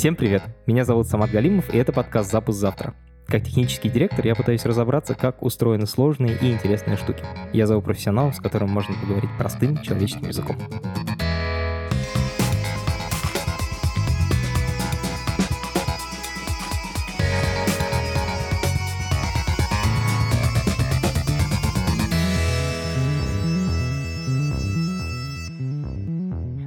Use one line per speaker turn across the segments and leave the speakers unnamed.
Всем привет! Меня зовут Самат Галимов, и это подкаст «Запуск завтра». Как технический директор я пытаюсь разобраться, как устроены сложные и интересные штуки. Я зову профессионалов, с которым можно поговорить простым человеческим языком.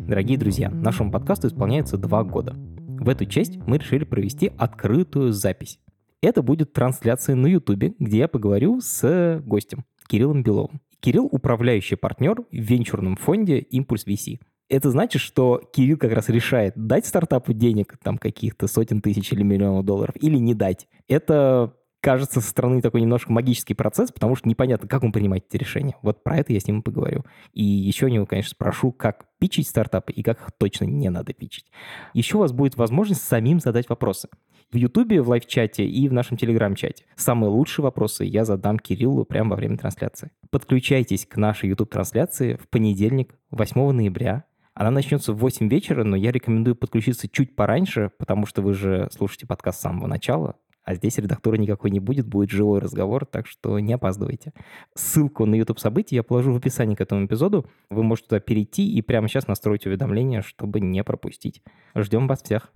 Дорогие друзья, нашему подкасту исполняется два года. В эту часть мы решили провести открытую запись. Это будет трансляция на YouTube, где я поговорю с гостем Кириллом Беловым. Кирилл – управляющий партнер в венчурном фонде Impulse VC. Это значит, что Кирилл как раз решает, дать стартапу денег, там каких-то сотен тысяч или миллионов долларов, или не дать. Это кажется со стороны такой немножко магический процесс, потому что непонятно, как он принимает эти решения. Вот про это я с ним поговорю. И еще у него, конечно, спрошу, как пичить стартапы и как их точно не надо пичить. Еще у вас будет возможность самим задать вопросы. В Ютубе, в лайв-чате и в нашем Телеграм-чате. Самые лучшие вопросы я задам Кириллу прямо во время трансляции. Подключайтесь к нашей YouTube-трансляции в понедельник, 8 ноября она начнется в 8 вечера, но я рекомендую подключиться чуть пораньше, потому что вы же слушаете подкаст с самого начала. А здесь редактора никакой не будет, будет живой разговор, так что не опаздывайте. Ссылку на YouTube события я положу в описании к этому эпизоду. Вы можете туда перейти и прямо сейчас настроить уведомления, чтобы не пропустить. Ждем вас всех.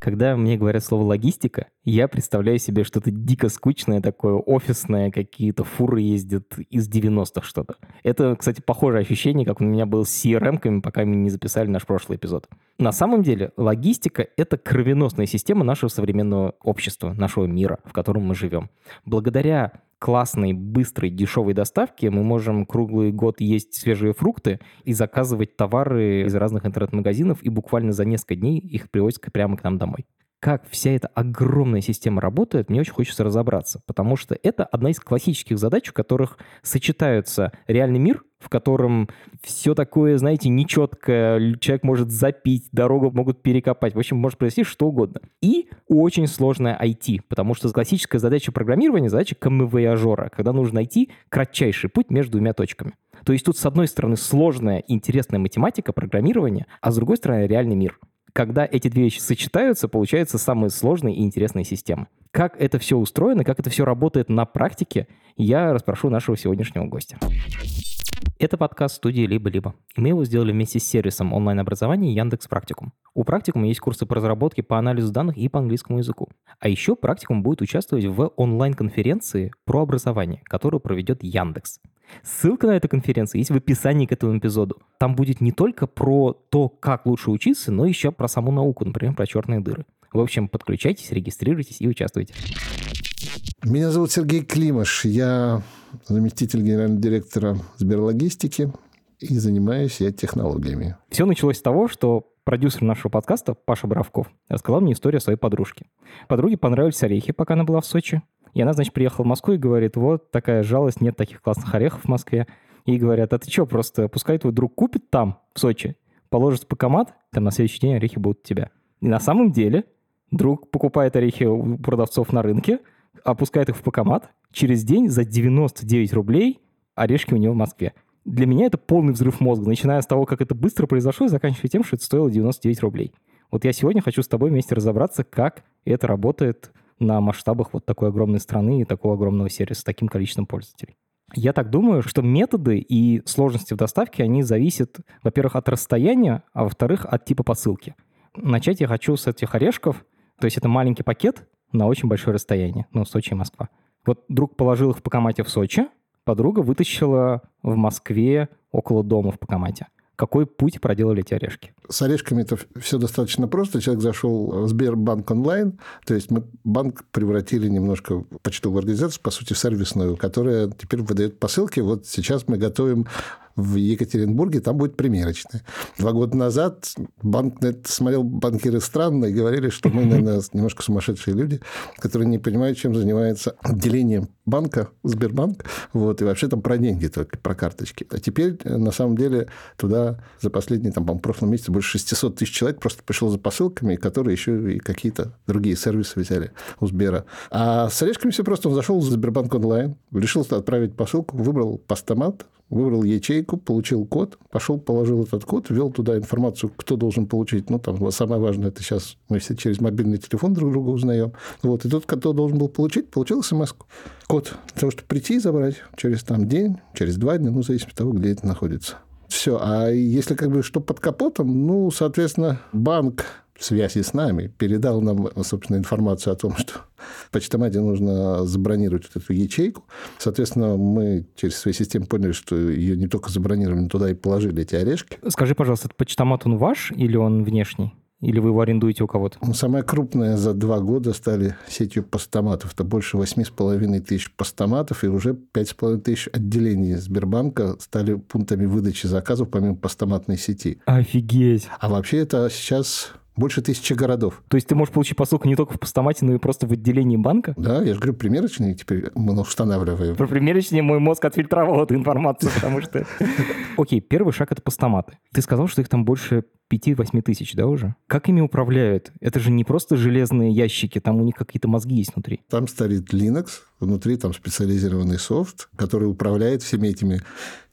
Когда мне говорят слово «логистика», я представляю себе что-то дико скучное такое, офисное, какие-то фуры ездят из 90-х что-то. Это, кстати, похожее ощущение, как у меня было с CRM-ками, пока мы не записали наш прошлый эпизод. На самом деле, логистика — это кровеносная система нашего современного общества, нашего мира, в котором мы живем. Благодаря классной, быстрой, дешевой доставки мы можем круглый год есть свежие фрукты и заказывать товары из разных интернет-магазинов, и буквально за несколько дней их привозят прямо к нам домой как вся эта огромная система работает, мне очень хочется разобраться, потому что это одна из классических задач, в которых сочетаются реальный мир, в котором все такое, знаете, нечеткое, человек может запить, дорогу могут перекопать, в общем, может произойти что угодно. И очень сложная IT, потому что классическая задача программирования — задача камевояжера, когда нужно найти кратчайший путь между двумя точками. То есть тут, с одной стороны, сложная, интересная математика, программирование, а с другой стороны, реальный мир — когда эти две вещи сочетаются, получаются самые сложные и интересные системы. Как это все устроено, как это все работает на практике, я расспрошу нашего сегодняшнего гостя. Это подкаст студии «Либо-либо», и мы его сделали вместе с сервисом онлайн-образования Яндекс Практикум. У Практикума есть курсы по разработке по анализу данных и по английскому языку. А еще Практикум будет участвовать в онлайн-конференции про образование, которую проведет Яндекс. Ссылка на эту конференцию есть в описании к этому эпизоду. Там будет не только про то, как лучше учиться, но еще про саму науку, например, про черные дыры. В общем, подключайтесь, регистрируйтесь и участвуйте.
Меня зовут Сергей Климаш. Я заместитель генерального директора Сберлогистики и занимаюсь я технологиями.
Все началось с того, что продюсер нашего подкаста Паша Боровков рассказал мне историю своей подружки. Подруге понравились орехи, пока она была в Сочи. И она, значит, приехала в Москву и говорит, вот такая жалость, нет таких классных орехов в Москве. И говорят, а ты что, просто пускай твой друг купит там, в Сочи, положит в пакомат, там на следующий день орехи будут у тебя. И на самом деле друг покупает орехи у продавцов на рынке, опускает их в пакомат, через день за 99 рублей орешки у него в Москве. Для меня это полный взрыв мозга, начиная с того, как это быстро произошло, и заканчивая тем, что это стоило 99 рублей. Вот я сегодня хочу с тобой вместе разобраться, как это работает на масштабах вот такой огромной страны и такого огромного сервиса с таким количеством пользователей. Я так думаю, что методы и сложности в доставке, они зависят, во-первых, от расстояния, а во-вторых, от типа посылки. Начать я хочу с этих орешков, то есть это маленький пакет на очень большое расстояние, ну, Сочи и Москва. Вот друг положил их в Покомате в Сочи, подруга вытащила в Москве около дома в Покомате какой путь проделали эти орешки?
С орешками это все достаточно просто. Человек зашел в Сбербанк онлайн, то есть мы банк превратили немножко в почтовую организацию, по сути, сервисную, которая теперь выдает посылки. Вот сейчас мы готовим в Екатеринбурге, там будет примерочная. Два года назад банк смотрел банкиры странно и говорили, что мы, наверное, немножко сумасшедшие люди, которые не понимают, чем занимается отделение банка, Сбербанк, вот, и вообще там про деньги только, про карточки. А теперь, на самом деле, туда за последние, там, по прошлом месяце больше 600 тысяч человек просто пришло за посылками, которые еще и какие-то другие сервисы взяли у Сбера. А с орешками все просто. Он зашел в Сбербанк онлайн, решил отправить посылку, выбрал постамат, выбрал ячейку, получил код, пошел, положил этот код, ввел туда информацию, кто должен получить. Ну, там самое важное, это сейчас мы все через мобильный телефон друг друга узнаем. Вот, и тот, кто должен был получить, получил смс -ку. Код того, чтобы прийти и забрать через там день, через два дня, ну, в зависимости от того, где это находится. Все. А если как бы что под капотом, ну, соответственно, банк связи с нами передал нам, собственно, информацию о том, что в почтомате нужно забронировать вот эту ячейку. Соответственно, мы через свои системы поняли, что ее не только забронировали, но туда и положили эти орешки.
Скажи, пожалуйста, этот почтомат он ваш или он внешний? Или вы его арендуете у кого-то?
Ну, самая крупная за два года стали сетью постаматов. Это больше 8,5 тысяч постаматов, и уже 5,5 тысяч отделений Сбербанка стали пунктами выдачи заказов помимо постаматной сети.
Офигеть!
А вообще это сейчас больше тысячи городов.
То есть ты можешь получить посылку не только в постамате, но и просто в отделении банка?
Да, я же говорю, примерочные теперь мы устанавливаем.
Про примерочные мой мозг отфильтровал эту информацию, потому что... Окей, первый шаг — это постаматы. Ты сказал, что их там больше 5-8 тысяч, да, уже? Как ими управляют? Это же не просто железные ящики, там у них какие-то мозги есть внутри.
Там стоит Linux, внутри там специализированный софт, который управляет всеми этими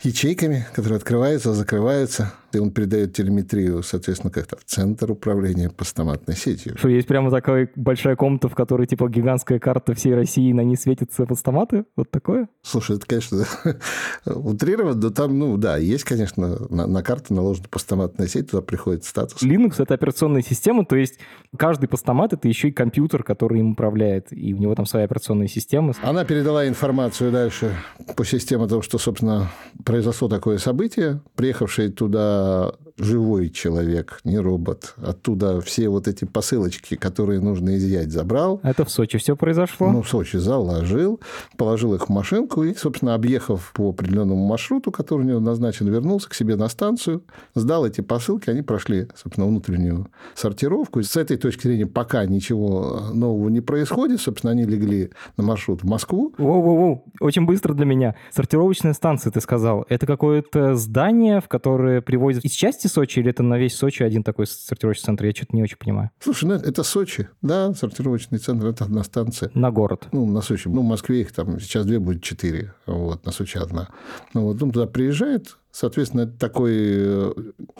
ячейками, которые открываются, закрываются, и он передает телеметрию, соответственно, как-то в центр управления постаматной сетью.
Что, есть прямо такая большая комната, в которой типа гигантская карта всей России, на ней светятся постаматы? Вот такое?
Слушай, это, конечно, утрировано, но там, ну да, есть, конечно, на, на карту наложена постаматная сеть, туда приходит статус.
Linux — это операционная система, то есть каждый постамат — это еще и компьютер, который им управляет, и у него там своя операционная система.
Она передала информацию дальше по системе о том, что, собственно, произошло такое событие. Приехавший туда живой человек, не робот. Оттуда все вот эти посылочки, которые нужно изъять, забрал.
Это в Сочи все произошло?
Ну, в Сочи заложил, положил их в машинку и, собственно, объехав по определенному маршруту, который у него назначен, вернулся к себе на станцию, сдал эти посылки, они прошли, собственно, внутреннюю сортировку. И с этой точки зрения пока ничего нового не происходит. Собственно, они легли на маршрут в Москву.
Воу-воу-воу, очень быстро для меня. Сортировочная станция, ты сказал. Это какое-то здание, в которое привозят из части части Сочи или это на весь Сочи один такой сортировочный центр? Я что-то не очень понимаю.
Слушай, ну это Сочи, да, сортировочный центр, это одна станция.
На город?
Ну, на Сочи. Ну, в Москве их там сейчас две будет четыре, вот, на Сочи одна. Ну, вот он туда приезжает, Соответственно, это такой, э,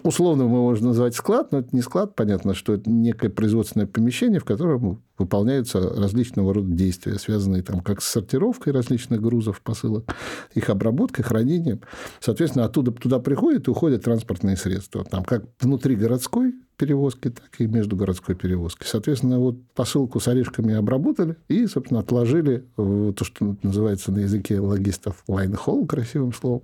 условно мы можем назвать склад, но это не склад, понятно, что это некое производственное помещение, в котором выполняются различного рода действия, связанные там как с сортировкой различных грузов, посылок, их обработкой, хранением. Соответственно, оттуда туда приходят и уходят транспортные средства. Там как внутри городской перевозки, так и междугородской перевозки. Соответственно, вот посылку с орешками обработали и, собственно, отложили в то, что называется на языке логистов line-haul, красивым словом.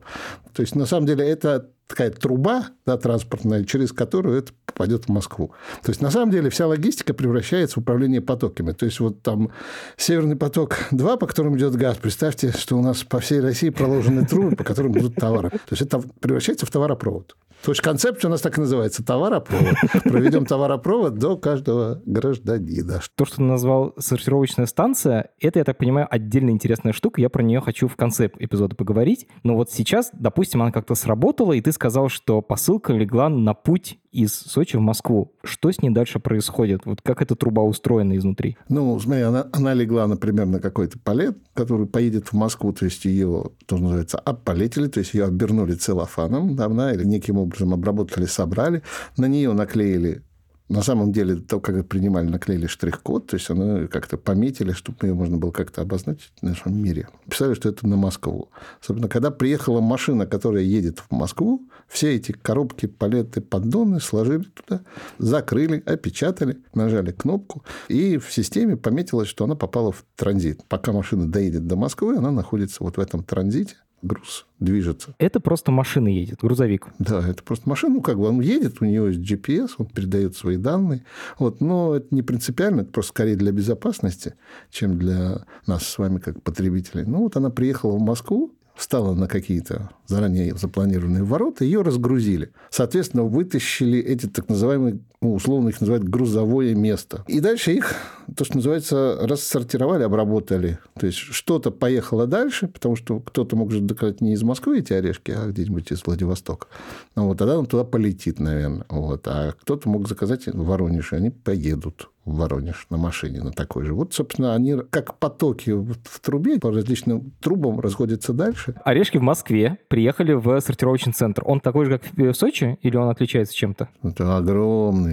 То есть, на самом деле, это такая труба да, транспортная, через которую это попадет в Москву. То есть, на самом деле, вся логистика превращается в управление потоками. То есть, вот там Северный поток-2, по которому идет газ, представьте, что у нас по всей России проложены трубы, по которым идут товары. То есть, это превращается в товаропровод. То есть концепция у нас так и называется – товаропровод. Проведем товаропровод до каждого гражданина.
То, что ты назвал сортировочная станция, это, я так понимаю, отдельно интересная штука. Я про нее хочу в конце эпизода поговорить. Но вот сейчас, допустим, она как-то сработала, и ты сказал, что посылка легла на путь из Сочи в Москву. Что с ней дальше происходит? Вот как эта труба устроена изнутри?
Ну, смотри, она, она легла, например, на какой-то палет, который поедет в Москву, то есть ее, что называется, обполетили, то есть ее обернули целлофаном, да, или неким образом обработали, собрали, на нее наклеили на самом деле, то, как принимали, наклеили штрих-код, то есть оно как-то пометили, чтобы ее можно было как-то обозначить в нашем мире. Писали, что это на Москву. Особенно, когда приехала машина, которая едет в Москву, все эти коробки, палеты, поддоны сложили туда, закрыли, опечатали, нажали кнопку, и в системе пометилось, что она попала в транзит. Пока машина доедет до Москвы, она находится вот в этом транзите, груз движется.
Это просто машина едет, грузовик.
Да, это просто машина. Ну, как бы он едет, у него есть GPS, он передает свои данные. Вот, но это не принципиально, это просто скорее для безопасности, чем для нас с вами как потребителей. Ну, вот она приехала в Москву, встала на какие-то заранее запланированные ворота, ее разгрузили. Соответственно, вытащили эти так называемые, ну, условно их называют грузовое место. И дальше их, то, что называется, рассортировали, обработали. То есть, что-то поехало дальше, потому что кто-то мог же доказать не из Москвы эти орешки, а где-нибудь из Владивостока. Ну, вот, тогда он туда полетит, наверное. Вот. А кто-то мог заказать в Воронеже, они поедут в Воронеж на машине, на такой же. Вот, собственно, они как потоки в трубе по различным трубам расходятся дальше.
Орешки в Москве приехали в сортировочный центр. Он такой же, как в Сочи, или он отличается чем-то?
Это огромный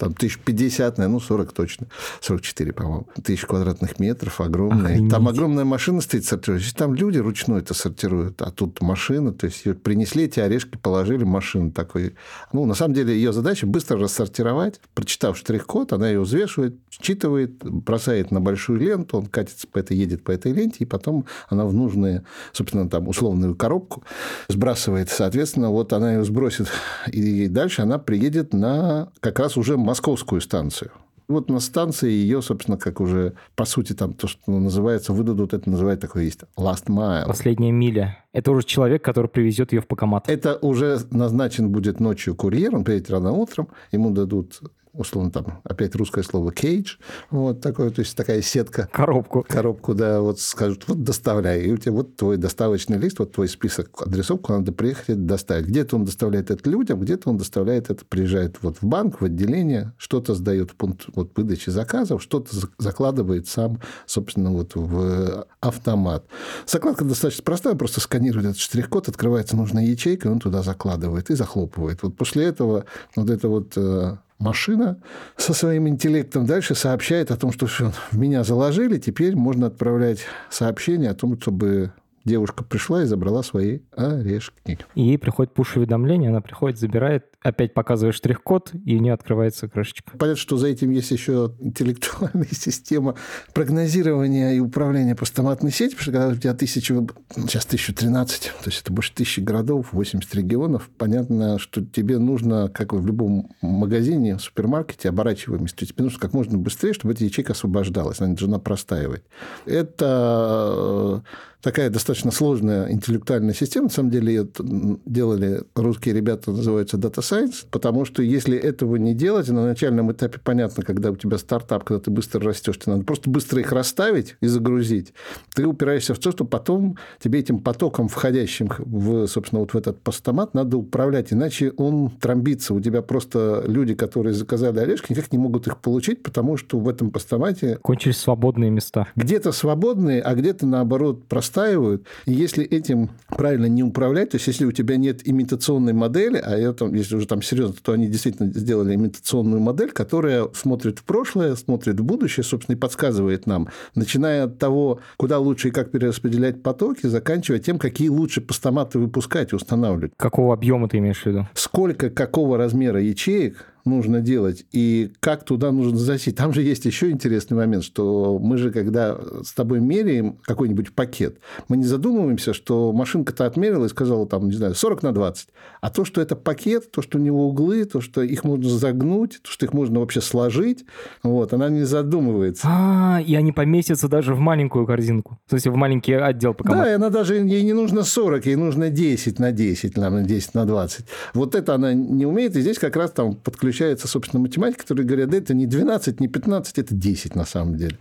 там тысяч пятьдесят, ну, 40 точно. 44, по-моему. Тысяч квадратных метров, огромные. Охренеть. Там огромная машина стоит сортирующая. Там люди ручной это сортируют, а тут машина. То есть, принесли эти орешки, положили машину такой. Ну, на самом деле, ее задача быстро рассортировать. Прочитав штрих-код, она ее взвешивает, считывает, бросает на большую ленту, он катится по этой, едет по этой ленте, и потом она в нужную, собственно, там, условную коробку сбрасывает. Соответственно, вот она ее сбросит, и дальше она приедет на как раз уже московскую станцию. Вот на станции ее, собственно, как уже, по сути, там то, что называется, выдадут, это называют такое есть last mile.
Последняя миля. Это уже человек, который привезет ее в Покомат.
Это уже назначен будет ночью курьер, он приедет рано утром, ему дадут условно там опять русское слово кейдж, вот такое, то есть такая сетка.
Коробку.
Коробку, да, вот скажут, вот доставляй, и у тебя вот твой доставочный лист, вот твой список адресов, куда надо приехать и доставить. Где-то он доставляет это людям, где-то он доставляет это, приезжает вот в банк, в отделение, что-то сдает в пункт вот, выдачи заказов, что-то закладывает сам, собственно, вот в автомат. Закладка достаточно простая, просто сканирует этот штрих-код, открывается нужная ячейка, и он туда закладывает и захлопывает. Вот после этого вот это вот э, машина со своим интеллектом дальше сообщает о том, что все, меня заложили, теперь можно отправлять сообщение о том, чтобы девушка пришла и забрала свои орешки.
И ей приходит пуш-уведомление, она приходит, забирает, опять показывает штрих-код, и у нее открывается крышечка.
Понятно, что за этим есть еще интеллектуальная система прогнозирования и управления постаматной сетью, потому что когда у тебя тысяча, сейчас 1013, то есть это больше тысячи городов, 80 регионов, понятно, что тебе нужно, как в любом магазине, супермаркете, оборачиваемость, тебе нужно как можно быстрее, чтобы эта ячейка освобождалась, она должна простаивать. Это такая достаточно сложная интеллектуальная система. На самом деле, это делали русские ребята, называется Data Science, потому что если этого не делать, на начальном этапе понятно, когда у тебя стартап, когда ты быстро растешь, тебе надо просто быстро их расставить и загрузить. Ты упираешься в то, что потом тебе этим потоком, входящим в, собственно, вот в этот постамат, надо управлять, иначе он тромбится. У тебя просто люди, которые заказали орешки, никак не могут их получить, потому что в этом постамате...
Кончились свободные места.
Где-то свободные, а где-то, наоборот, просто простаивают. И если этим правильно не управлять, то есть если у тебя нет имитационной модели, а это, если уже там серьезно, то они действительно сделали имитационную модель, которая смотрит в прошлое, смотрит в будущее, собственно, и подсказывает нам, начиная от того, куда лучше и как перераспределять потоки, заканчивая тем, какие лучше постаматы выпускать и устанавливать.
Какого объема ты имеешь в виду?
Сколько, какого размера ячеек нужно делать и как туда нужно засесть. Там же есть еще интересный момент, что мы же, когда с тобой меряем какой-нибудь пакет, мы не задумываемся, что машинка-то отмерила и сказала, там, не знаю, 40 на 20. А то, что это пакет, то, что у него углы, то, что их можно загнуть, то, что их можно вообще сложить, вот, она не задумывается.
А, и они поместятся даже в маленькую корзинку. В смысле, в маленький отдел по
Да, и она даже, ей не нужно 40, ей нужно 10 на 10, на 10 на 20. Вот это она не умеет, и здесь как раз там подключается включается, собственно, математика, которые говорят, да это не 12, не 15, это 10 на самом деле.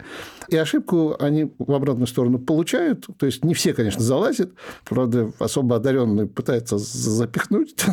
И ошибку они в обратную сторону получают. То есть не все, конечно, залазят. Правда, особо одаренные пытаются запихнуть.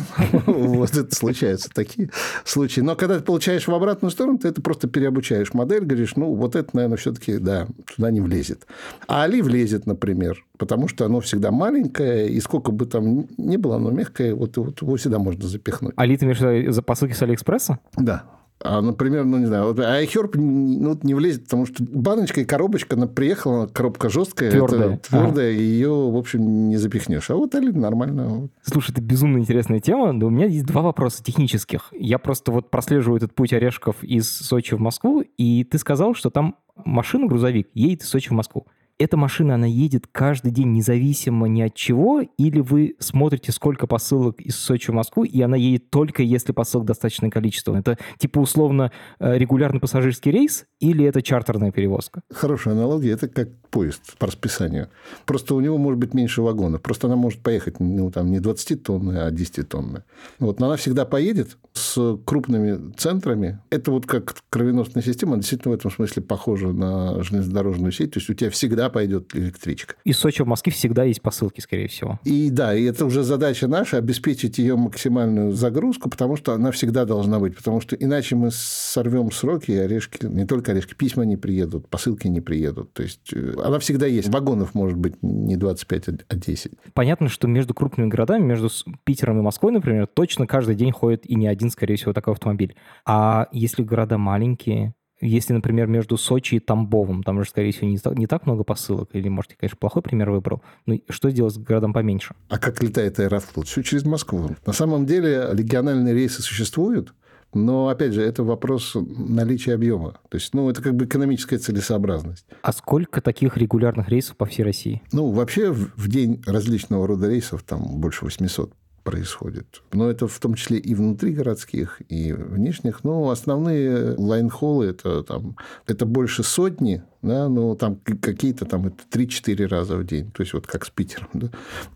Вот это случаются такие случаи. Но когда ты получаешь в обратную сторону, ты это просто переобучаешь модель, говоришь, ну, вот это, наверное, все-таки, да, туда не влезет. А Али влезет, например, потому что оно всегда маленькое, и сколько бы там ни было, оно мягкое, вот, вот его всегда можно запихнуть.
Али, ты имеешь за посылки с Алиэкспресса?
Да. А, например, ну, не знаю, вот iHerb ну, не влезет, потому что баночка и коробочка, она приехала, коробка жесткая,
твердая,
это твердая, ага. ее, в общем, не запихнешь. А вот Али нормально.
Слушай, это безумно интересная тема, но у меня есть два вопроса технических. Я просто вот прослеживаю этот путь орешков из Сочи в Москву, и ты сказал, что там машина, грузовик, едет из Сочи в Москву эта машина, она едет каждый день независимо ни от чего, или вы смотрите, сколько посылок из Сочи в Москву, и она едет только если посылок достаточное количество? Это типа условно э, регулярный пассажирский рейс или это чартерная перевозка?
Хорошая аналогия. Это как поезд по расписанию. Просто у него может быть меньше вагонов. Просто она может поехать ну, там, не 20 тонны, а 10 тонны. Вот. Но она всегда поедет с крупными центрами. Это вот как кровеносная система, действительно в этом смысле похожа на железнодорожную сеть. То есть у тебя всегда всегда пойдет электричка.
Из Сочи в Москве всегда есть посылки, скорее всего.
И да, и это уже задача наша, обеспечить ее максимальную загрузку, потому что она всегда должна быть, потому что иначе мы сорвем сроки, и орешки, не только орешки, письма не приедут, посылки не приедут. То есть э, она всегда есть. Вагонов может быть не 25, а 10.
Понятно, что между крупными городами, между Питером и Москвой, например, точно каждый день ходит и не один, скорее всего, такой автомобиль. А если города маленькие, если, например, между Сочи и Тамбовым, там же, скорее всего, не, не так много посылок, или, может, я, конечно, плохой пример выбрал, но что делать с городом поменьше?
А как летает Аэрофлот? Все через Москву. На самом деле региональные рейсы существуют, но, опять же, это вопрос наличия объема. То есть, ну, это как бы экономическая целесообразность.
А сколько таких регулярных рейсов по всей России?
Ну, вообще в день различного рода рейсов там больше 800 происходит. Но это в том числе и внутри городских, и внешних. Но основные лайн-холлы это, там, это больше сотни, да, но там какие-то там это 3-4 раза в день. То есть вот как с Питером. Да?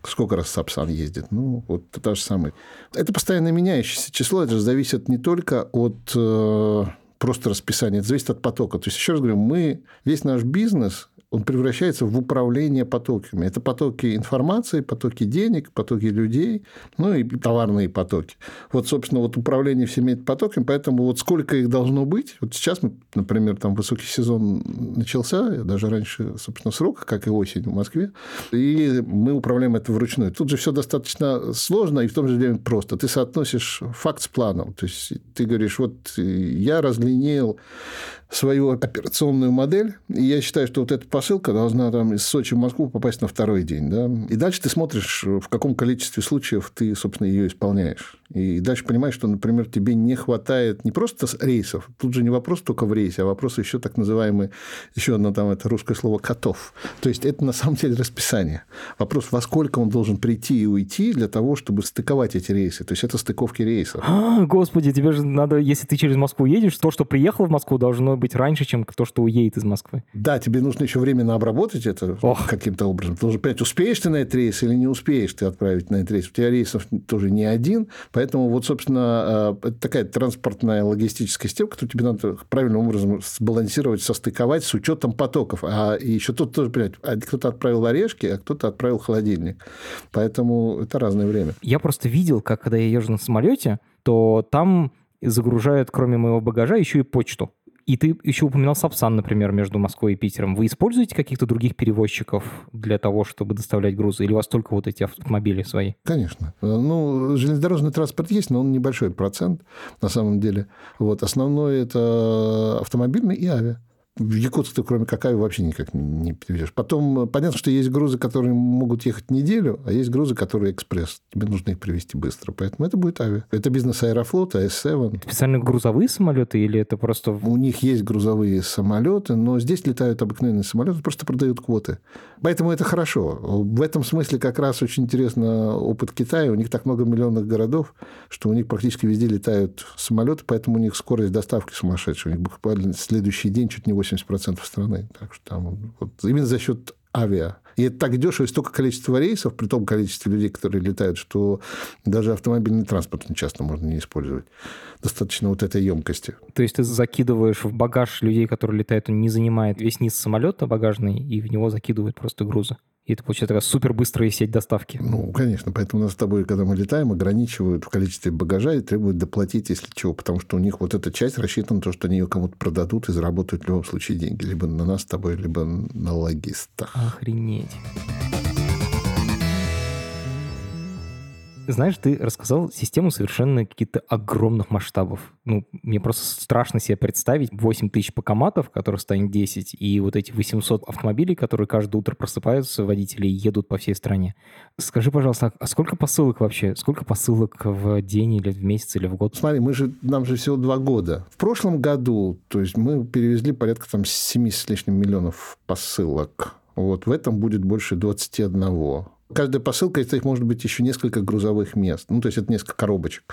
Сколько раз Сапсан ездит? Ну, вот то же самое. Это постоянно меняющееся число. Это же зависит не только от э, просто расписания, это зависит от потока. То есть, еще раз говорю, мы, весь наш бизнес он превращается в управление потоками. Это потоки информации, потоки денег, потоки людей, ну и товарные потоки. Вот, собственно, вот управление всеми этими потоками, поэтому вот сколько их должно быть. Вот сейчас, мы, например, там высокий сезон начался, даже раньше, собственно, срока, как и осень в Москве, и мы управляем это вручную. Тут же все достаточно сложно и в том же время просто. Ты соотносишь факт с планом. То есть ты говоришь, вот я разлинеял свою операционную модель, и я считаю, что вот эта посылка должна там из Сочи в Москву попасть на второй день. Да? И дальше ты смотришь, в каком количестве случаев ты, собственно, ее исполняешь. И дальше понимаешь, что, например, тебе не хватает не просто рейсов, тут же не вопрос только в рейсе, а вопрос еще так называемый, еще одно там это русское слово «котов». То есть, это на самом деле расписание. Вопрос, во сколько он должен прийти и уйти для того, чтобы стыковать эти рейсы. То есть, это стыковки рейсов.
А, господи, тебе же надо, если ты через Москву едешь, то, что приехал в Москву, должно быть раньше, чем то, что уедет из Москвы.
Да, тебе нужно еще временно обработать это Ох. каким-то образом. Ты должен понять, успеешь ты на этот рейс или не успеешь ты отправить на этот рейс. У тебя рейсов тоже не один, поэтому вот, собственно, э, это такая транспортная логистическая система, которую тебе надо правильным образом сбалансировать, состыковать с учетом потоков. А еще тут тоже понять, а кто-то отправил орешки, а кто-то отправил холодильник. Поэтому это разное время.
Я просто видел, как когда я езжу на самолете, то там загружают, кроме моего багажа, еще и почту. И ты еще упоминал Сапсан, например, между Москвой и Питером. Вы используете каких-то других перевозчиков для того, чтобы доставлять грузы? Или у вас только вот эти автомобили свои?
Конечно. Ну, железнодорожный транспорт есть, но он небольшой процент на самом деле. Вот. Основной – это автомобильный и авиа. В Якутск ты, кроме какая, вообще никак не перевезешь. Потом, понятно, что есть грузы, которые могут ехать неделю, а есть грузы, которые экспресс. Тебе нужно их привезти быстро. Поэтому это будет авиа. Это бизнес Аэрофлота, S7.
Специально грузовые самолеты или это просто...
У них есть грузовые самолеты, но здесь летают обыкновенные самолеты, просто продают квоты. Поэтому это хорошо. В этом смысле как раз очень интересно опыт Китая. У них так много миллионных городов, что у них практически везде летают самолеты, поэтому у них скорость доставки сумасшедшая. У них буквально следующий день чуть не 80% страны. Так что там вот, именно за счет авиа. И это так дешево, и столько количества рейсов, при том количестве людей, которые летают, что даже автомобильный транспорт часто можно не использовать. Достаточно вот этой емкости.
То есть ты закидываешь в багаж людей, которые летают, он не занимает весь низ самолета багажный, и в него закидывают просто грузы. И это получается такая супер быстрая сеть доставки.
Ну, конечно. Поэтому нас с тобой, когда мы летаем, ограничивают в количестве багажа и требуют доплатить, если чего. Потому что у них вот эта часть рассчитана на то, что они ее кому-то продадут и заработают в любом случае деньги. Либо на нас с тобой, либо на логистах.
Охренеть. Знаешь, ты рассказал систему совершенно каких-то огромных масштабов. Ну, мне просто страшно себе представить 8 тысяч покоматов, которых станет 10, и вот эти 800 автомобилей, которые каждое утро просыпаются, водители едут по всей стране. Скажи, пожалуйста, а сколько посылок вообще? Сколько посылок в день или в месяц или в год?
Смотри, мы же, нам же всего два года. В прошлом году, то есть мы перевезли порядка там 7 с лишним миллионов посылок. Вот в этом будет больше 21. Каждая посылка, из их может быть еще несколько грузовых мест. Ну, то есть, это несколько коробочек.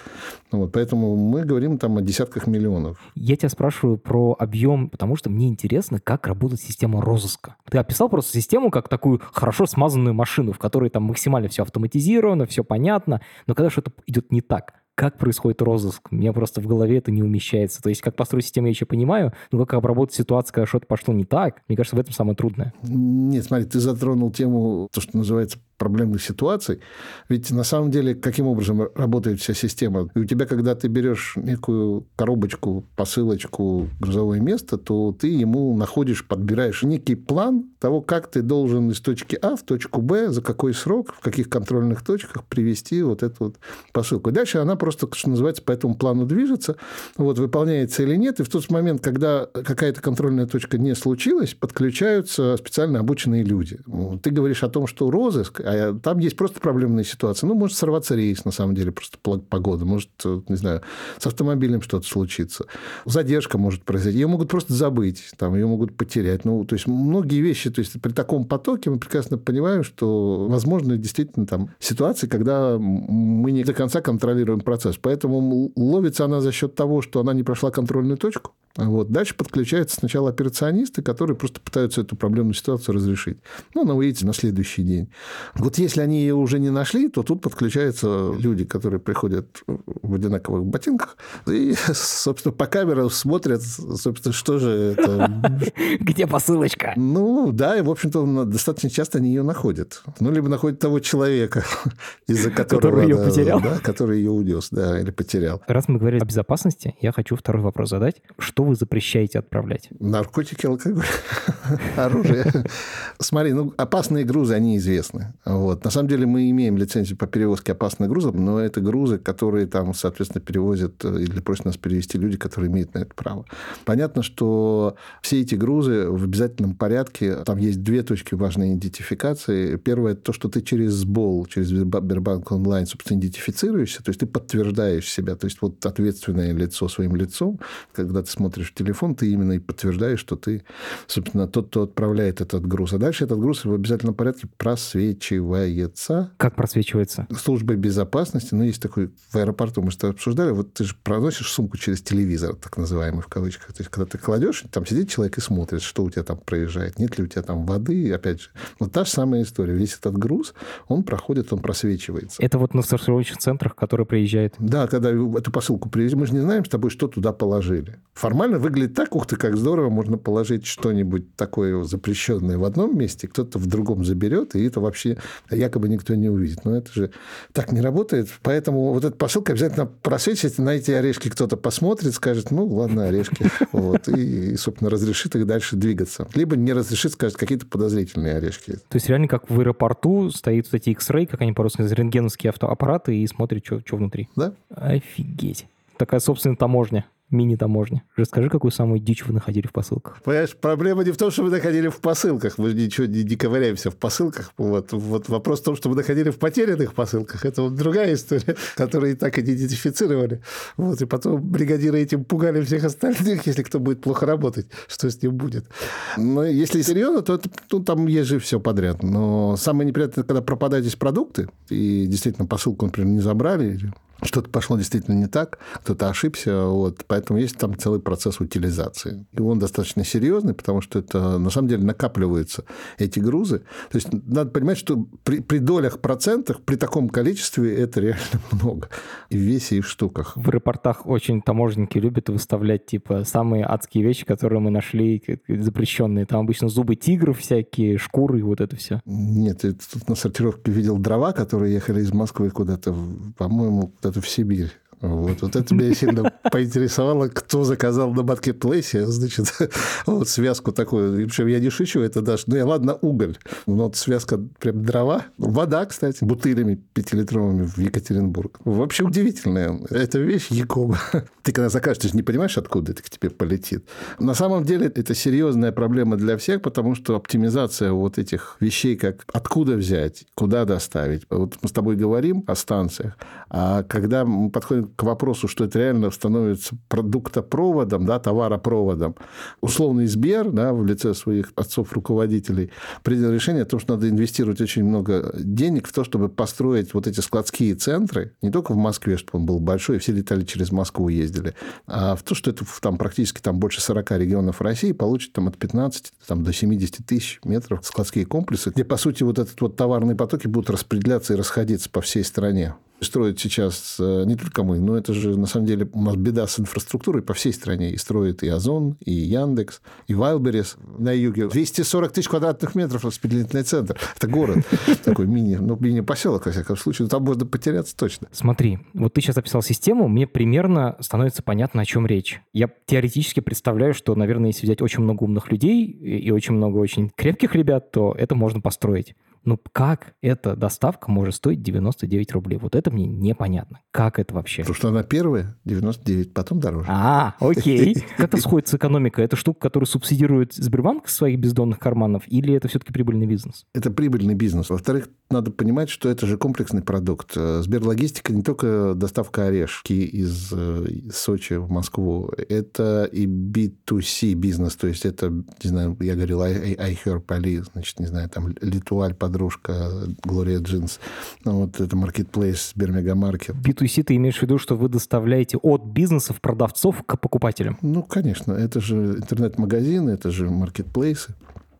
Вот, поэтому мы говорим там о десятках миллионов.
Я тебя спрашиваю про объем, потому что мне интересно, как работает система розыска. Ты описал просто систему как такую хорошо смазанную машину, в которой там максимально все автоматизировано, все понятно, но когда что-то идет не так, как происходит розыск? Мне просто в голове это не умещается. То есть, как построить систему, я еще понимаю, но как обработать ситуацию, когда что-то пошло не так, мне кажется, в этом самое трудное.
Нет, смотри, ты затронул тему, то, что называется проблемных ситуаций. Ведь на самом деле, каким образом работает вся система? И у тебя, когда ты берешь некую коробочку, посылочку, грузовое место, то ты ему находишь, подбираешь некий план того, как ты должен из точки А в точку Б, за какой срок, в каких контрольных точках привести вот эту вот посылку. И дальше она просто, что называется, по этому плану движется, вот, выполняется или нет. И в тот момент, когда какая-то контрольная точка не случилась, подключаются специально обученные люди. Ты говоришь о том, что розыск а там есть просто проблемные ситуации. Ну, может сорваться рейс, на самом деле, просто погода. Может, не знаю, с автомобилем что-то случится. Задержка может произойти. Ее могут просто забыть, там, ее могут потерять. Ну, то есть, многие вещи, то есть, при таком потоке мы прекрасно понимаем, что возможно действительно там ситуации, когда мы не до конца контролируем процесс. Поэтому ловится она за счет того, что она не прошла контрольную точку, вот. Дальше подключаются сначала операционисты, которые просто пытаются эту проблемную ситуацию разрешить. Ну, она выйдет на следующий день. Вот если они ее уже не нашли, то тут подключаются люди, которые приходят в одинаковых ботинках и, собственно, по камерам смотрят, собственно, что же это...
Где посылочка?
Ну, да, и, в общем-то, достаточно часто они ее находят. Ну, либо находят того человека, из-за которого...
Который ее потерял.
Да, который ее унес, да, или потерял.
Раз мы говорили о безопасности, я хочу второй вопрос задать. Что вы запрещаете отправлять?
Наркотики, алкоголь, оружие. Смотри, ну, опасные грузы, они известны. Вот. На самом деле мы имеем лицензию по перевозке опасных грузов, но это грузы, которые там, соответственно, перевозят э, или просят нас перевести люди, которые имеют на это право. Понятно, что все эти грузы в обязательном порядке, там есть две точки важной идентификации. Первое, то, что ты через СБОЛ, через Сбербанк онлайн, собственно, идентифицируешься, то есть ты подтверждаешь себя, то есть вот ответственное лицо своим лицом, когда ты смотришь в телефон, ты именно и подтверждаешь, что ты, собственно, тот, кто отправляет этот груз. А дальше этот груз в обязательном порядке просвечивается.
Как просвечивается?
Службой безопасности. Ну, есть такой в аэропорту, мы что обсуждали, вот ты же проносишь сумку через телевизор, так называемый в кавычках. То есть, когда ты кладешь, там сидит человек и смотрит, что у тебя там проезжает, нет ли у тебя там воды, опять же. Вот та же самая история. Весь этот груз, он проходит, он просвечивается.
Это вот на сортировочных центрах, которые приезжают?
Да, когда эту посылку привезем, мы же не знаем с тобой, что туда положили. Формально выглядит так, ух ты, как здорово, можно положить что-нибудь такое запрещенное в одном месте, кто-то в другом заберет, и это вообще якобы никто не увидит. Но это же так не работает. Поэтому вот эта посылка обязательно просвечивается, на эти орешки кто-то посмотрит, скажет, ну, ладно, орешки. Вот, и, собственно, разрешит их дальше двигаться. Либо не разрешит, скажет, какие-то подозрительные орешки.
То есть реально как в аэропорту стоит вот эти X-ray, как они по-русски рентгеновские автоаппараты, и смотрят, что, что внутри.
Да.
Офигеть. Такая, собственно, таможня мини-таможни. Расскажи, какую самую дичь вы находили в посылках?
Понимаешь, проблема не в том, что мы находили в посылках. Мы ничего не, не ковыряемся в посылках. Вот. вот вопрос в том, что мы находили в потерянных посылках. Это вот другая история, которую и так идентифицировали. Вот. И потом бригадиры этим пугали всех остальных, если кто будет плохо работать, что с ним будет. Но если серьезно, то это, ну, там есть же все подряд. Но самое неприятное, когда пропадают здесь продукты, и действительно посылку, например, не забрали, что-то пошло действительно не так, кто-то ошибся, вот, поэтому есть там целый процесс утилизации. И он достаточно серьезный, потому что это на самом деле накапливаются эти грузы. То есть надо понимать, что при, при долях процентах, при таком количестве это реально много. И в весе, и в штуках.
В аэропортах очень таможенники любят выставлять типа самые адские вещи, которые мы нашли, запрещенные. Там обычно зубы тигров всякие, шкуры и вот это все.
Нет, я тут на сортировке видел дрова, которые ехали из Москвы куда-то, по-моему, это в Сибирь. Вот, вот это меня сильно поинтересовало, кто заказал на маркетплейсе, значит, вот связку такую. Причем я не шучу, это даже, ну, я ладно, уголь, но вот связка прям дрова. Вода, кстати, бутылями пятилитровыми в Екатеринбург. Вообще удивительная. эта вещь Якоба. Ты когда закажешь, ты же не понимаешь, откуда это к тебе полетит. На самом деле это серьезная проблема для всех, потому что оптимизация вот этих вещей, как откуда взять, куда доставить. Вот мы с тобой говорим о станциях, а когда мы подходим к вопросу, что это реально становится продуктопроводом, да, товаропроводом, условный Сбер да, в лице своих отцов-руководителей принял решение о том, что надо инвестировать очень много денег в то, чтобы построить вот эти складские центры, не только в Москве, чтобы он был большой, и все летали через Москву, ездили, а в то, что это там практически там больше 40 регионов России получит там от 15 там, до 70 тысяч метров складские комплексы, где, по сути, вот этот вот товарные потоки будут распределяться и расходиться по всей стране. Строят сейчас э, не только мы, но это же на самом деле у нас беда с инфраструктурой по всей стране. И строят и Озон, и Яндекс, и Вайлберис на юге. 240 тысяч квадратных метров распределительный центр. Это город такой мини, ну, мини-поселок, во всяком случае. Но там можно потеряться точно.
Смотри, вот ты сейчас описал систему, мне примерно становится понятно, о чем речь. Я теоретически представляю, что, наверное, если взять очень много умных людей и очень много очень крепких ребят, то это можно построить. Ну как эта доставка может стоить 99 рублей? Вот это мне непонятно. Как это вообще?
Потому что она первая, 99, потом дороже.
А, окей. Как это сходит с экономикой? Это штука, которую субсидирует Сбербанк из своих бездонных карманов, или это все-таки прибыльный бизнес?
Это прибыльный бизнес. Во-вторых, надо понимать, что это же комплексный продукт. Сберлогистика не только доставка орешки из э, Сочи в Москву, это и B2C бизнес, то есть это, не знаю, я говорил, iHerb, Ali, значит, не знаю, там, Литуаль, подружка Глория Джинс. Ну, вот это маркетплейс Сбермегамаркет.
B2C ты имеешь в виду, что вы доставляете от бизнесов продавцов к покупателям?
Ну, конечно. Это же интернет-магазины, это же маркетплейсы.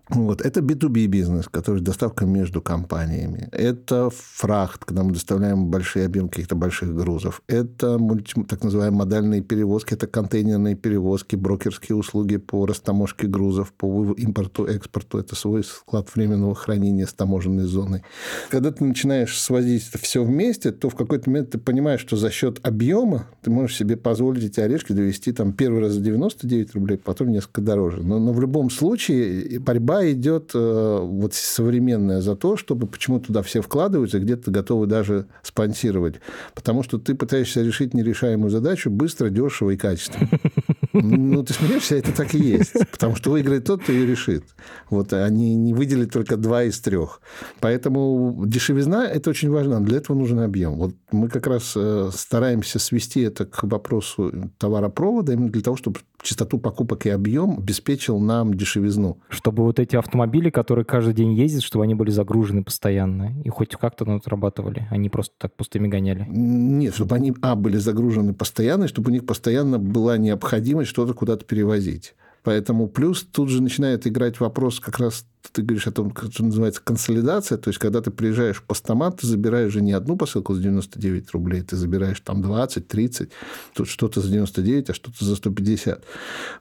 Вот. Это B2B бизнес, который доставка между компаниями. Это фрахт, когда мы доставляем большие объемы каких-то больших грузов. Это так называемые модальные перевозки, это контейнерные перевозки, брокерские услуги по растаможке грузов, по импорту, экспорту. Это свой склад временного хранения с таможенной зоной. Когда ты начинаешь сводить это все вместе, то в какой-то момент ты понимаешь, что за счет объема ты можешь себе позволить эти орешки довести там первый раз за 99 рублей, потом несколько дороже. Но, но в любом случае борьба идет э, вот современная за то, чтобы почему туда все вкладываются, где-то готовы даже спонсировать. Потому что ты пытаешься решить нерешаемую задачу быстро, дешево и качественно. Ну, ты смеешься, это так и есть. Потому что выиграет тот, кто ее решит. Вот они не выделили только два из трех. Поэтому дешевизна – это очень важно. Для этого нужен объем. Вот мы как раз э, стараемся свести это к вопросу товаропровода именно для того, чтобы частоту покупок и объем обеспечил нам дешевизну.
Чтобы вот эти автомобили, которые каждый день ездят, чтобы они были загружены постоянно и хоть как-то ну, отрабатывали, они просто так пустыми гоняли?
Нет, чтобы они, а, были загружены постоянно, и чтобы у них постоянно была необходимость что-то куда-то перевозить. Поэтому плюс тут же начинает играть вопрос как раз ты говоришь о том, что называется консолидация, то есть когда ты приезжаешь в постамат, ты забираешь же не одну посылку за 99 рублей, ты забираешь там 20, 30, тут что-то за 99, а что-то за 150.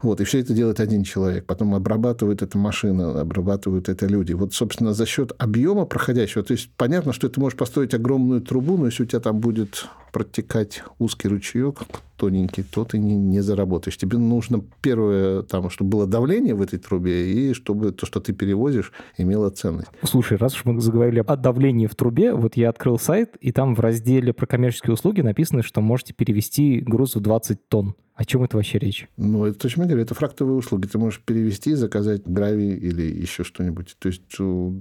Вот, и все это делает один человек. Потом обрабатывает эта машина, обрабатывают это люди. Вот, собственно, за счет объема проходящего, то есть понятно, что ты можешь построить огромную трубу, но если у тебя там будет протекать узкий ручеек, тоненький, то ты не, не заработаешь. Тебе нужно первое, там, чтобы было давление в этой трубе, и чтобы то, что ты перевозишь, имело ценность.
Слушай, раз уж мы заговорили о давлении в трубе, вот я открыл сайт, и там в разделе про коммерческие услуги написано, что можете перевести груз в 20 тонн. О чем это вообще речь?
Ну, это точно говорю, это фрактовые услуги. Ты можешь перевести, заказать гравий или еще что-нибудь. То есть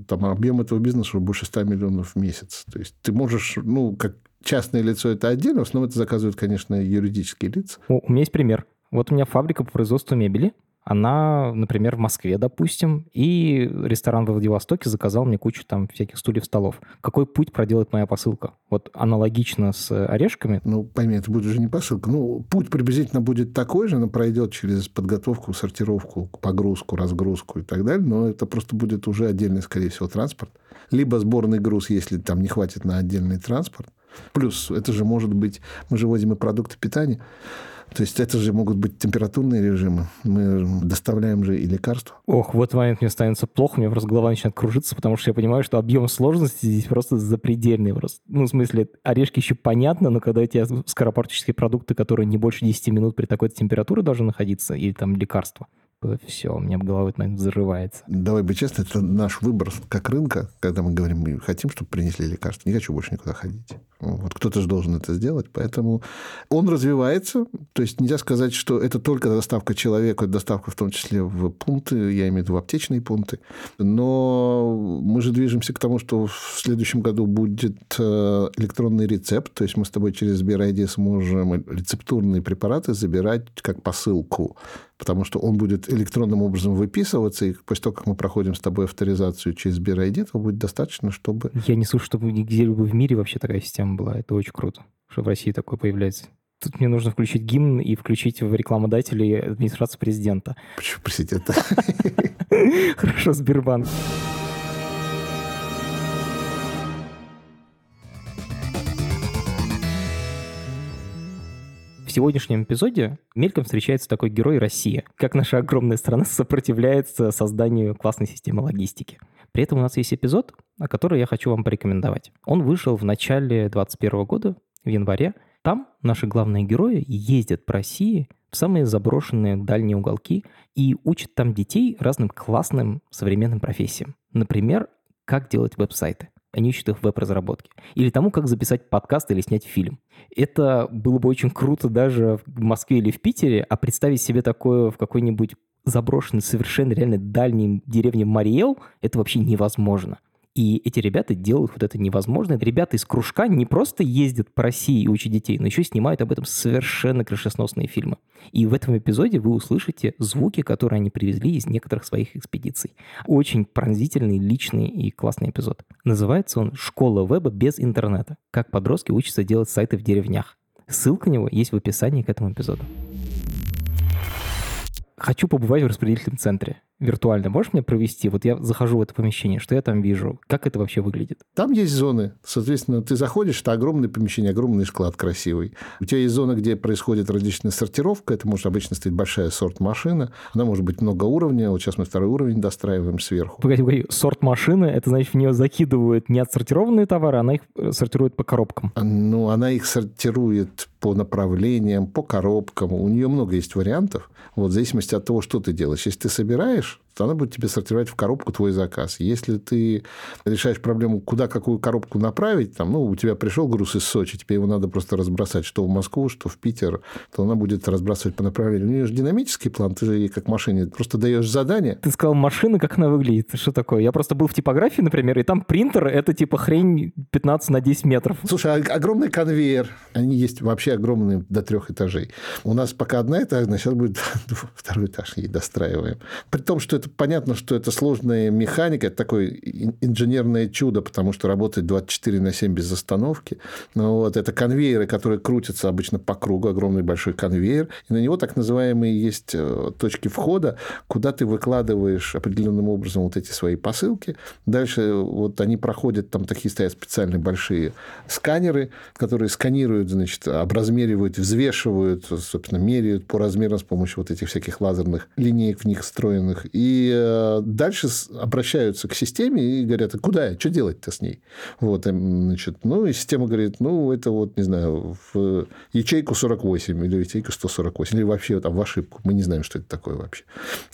там объем этого бизнеса больше 100 миллионов в месяц. То есть ты можешь, ну, как частное лицо это отдельно, в основном это заказывают, конечно, юридические лица.
О, у меня есть пример. Вот у меня фабрика по производству мебели. Она, например, в Москве, допустим, и ресторан во Владивостоке заказал мне кучу там всяких стульев, столов. Какой путь проделает моя посылка? Вот аналогично с орешками?
Ну, пойми, это будет уже не посылка. Ну, путь приблизительно будет такой же, но пройдет через подготовку, сортировку, погрузку, разгрузку и так далее, но это просто будет уже отдельный, скорее всего, транспорт. Либо сборный груз, если там не хватит на отдельный транспорт, Плюс это же может быть, мы же возим и продукты питания, то есть это же могут быть температурные режимы. Мы доставляем же и лекарства.
Ох, вот момент мне становится плохо, у меня просто голова начинает кружиться, потому что я понимаю, что объем сложности здесь просто запредельный. Просто. Ну, в смысле, орешки еще понятно, но когда у тебя скоропортические продукты, которые не больше 10 минут при такой температуре должны находиться, или там лекарства, все, у меня голова в этот момент взрывается.
Давай быть честны, это наш выбор как рынка, когда мы говорим, мы хотим, чтобы принесли лекарства. Не хочу больше никуда ходить. Вот кто-то же должен это сделать, поэтому он развивается. То есть нельзя сказать, что это только доставка человека, это доставка в том числе в пункты, я имею в виду в аптечные пункты. Но мы же движемся к тому, что в следующем году будет э, электронный рецепт, то есть мы с тобой через Сбер сможем рецептурные препараты забирать как посылку потому что он будет электронным образом выписываться, и после того, как мы проходим с тобой авторизацию через ID, этого будет достаточно, чтобы...
Я не слышу, чтобы нигде в мире вообще такая система была. Это очень круто, что в России такое появляется. Тут мне нужно включить гимн и включить в рекламодателей администрацию президента.
Почему президента?
Хорошо, Сбербанк. Сегодняшнем эпизоде мельком встречается такой герой Россия, как наша огромная страна сопротивляется созданию классной системы логистики. При этом у нас есть эпизод, о котором я хочу вам порекомендовать. Он вышел в начале 2021 года, в январе. Там наши главные герои ездят по России в самые заброшенные дальние уголки и учат там детей разным классным современным профессиям. Например, как делать веб-сайты. Они ищут их в веб-разработке. Или тому, как записать подкаст или снять фильм. Это было бы очень круто даже в Москве или в Питере, а представить себе такое в какой-нибудь заброшенной, совершенно реально дальней деревне Мариэл, это вообще невозможно. И эти ребята делают вот это невозможное. Ребята из кружка не просто ездят по России и учат детей, но еще снимают об этом совершенно крышесносные фильмы. И в этом эпизоде вы услышите звуки, которые они привезли из некоторых своих экспедиций. Очень пронзительный, личный и классный эпизод. Называется он «Школа веба без интернета. Как подростки учатся делать сайты в деревнях». Ссылка на него есть в описании к этому эпизоду. Хочу побывать в распределительном центре виртуально можешь мне провести? Вот я захожу в это помещение, что я там вижу? Как это вообще выглядит?
Там есть зоны. Соответственно, ты заходишь, это огромное помещение, огромный склад красивый. У тебя есть зона, где происходит различная сортировка. Это может обычно стоять большая сорт-машина. Она может быть много уровней. Вот сейчас мы второй уровень достраиваем сверху.
Погоди, погоди. Сорт-машины, это значит, в нее закидывают не отсортированные товары, она их э, сортирует по коробкам.
А, ну, она их сортирует по направлениям, по коробкам. У нее много есть вариантов. Вот в зависимости от того, что ты делаешь. Если ты собираешь, то она будет тебе сортировать в коробку твой заказ. Если ты решаешь проблему, куда какую коробку направить, там, ну, у тебя пришел груз из Сочи, тебе его надо просто разбросать, что в Москву, что в Питер, то она будет разбрасывать по направлению. У нее же динамический план, ты же ей как машине просто даешь задание.
Ты сказал машина, как она выглядит? Что такое? Я просто был в типографии, например, и там принтер – это типа хрень 15 на 10 метров.
Слушай, а огромный конвейер. Они есть вообще огромные до трех этажей. У нас пока одна этажная, сейчас будет второй этаж ей достраиваем. При том, что это понятно, что это сложная механика, это такое инженерное чудо, потому что работает 24 на 7 без остановки. Ну, вот, это конвейеры, которые крутятся обычно по кругу, огромный большой конвейер, и на него так называемые есть э, точки входа, куда ты выкладываешь определенным образом вот эти свои посылки. Дальше вот они проходят, там такие стоят специальные большие сканеры, которые сканируют, значит, образмеривают, взвешивают, собственно, меряют по размерам с помощью вот этих всяких лазерных линеек в них встроенных. И э, дальше обращаются к системе и говорят, а куда я, что делать-то с ней? Вот, значит, ну, и система говорит, ну, это вот, не знаю, в ячейку 48 или ячейку 148, или вообще там в ошибку. Мы не знаем, что это такое вообще.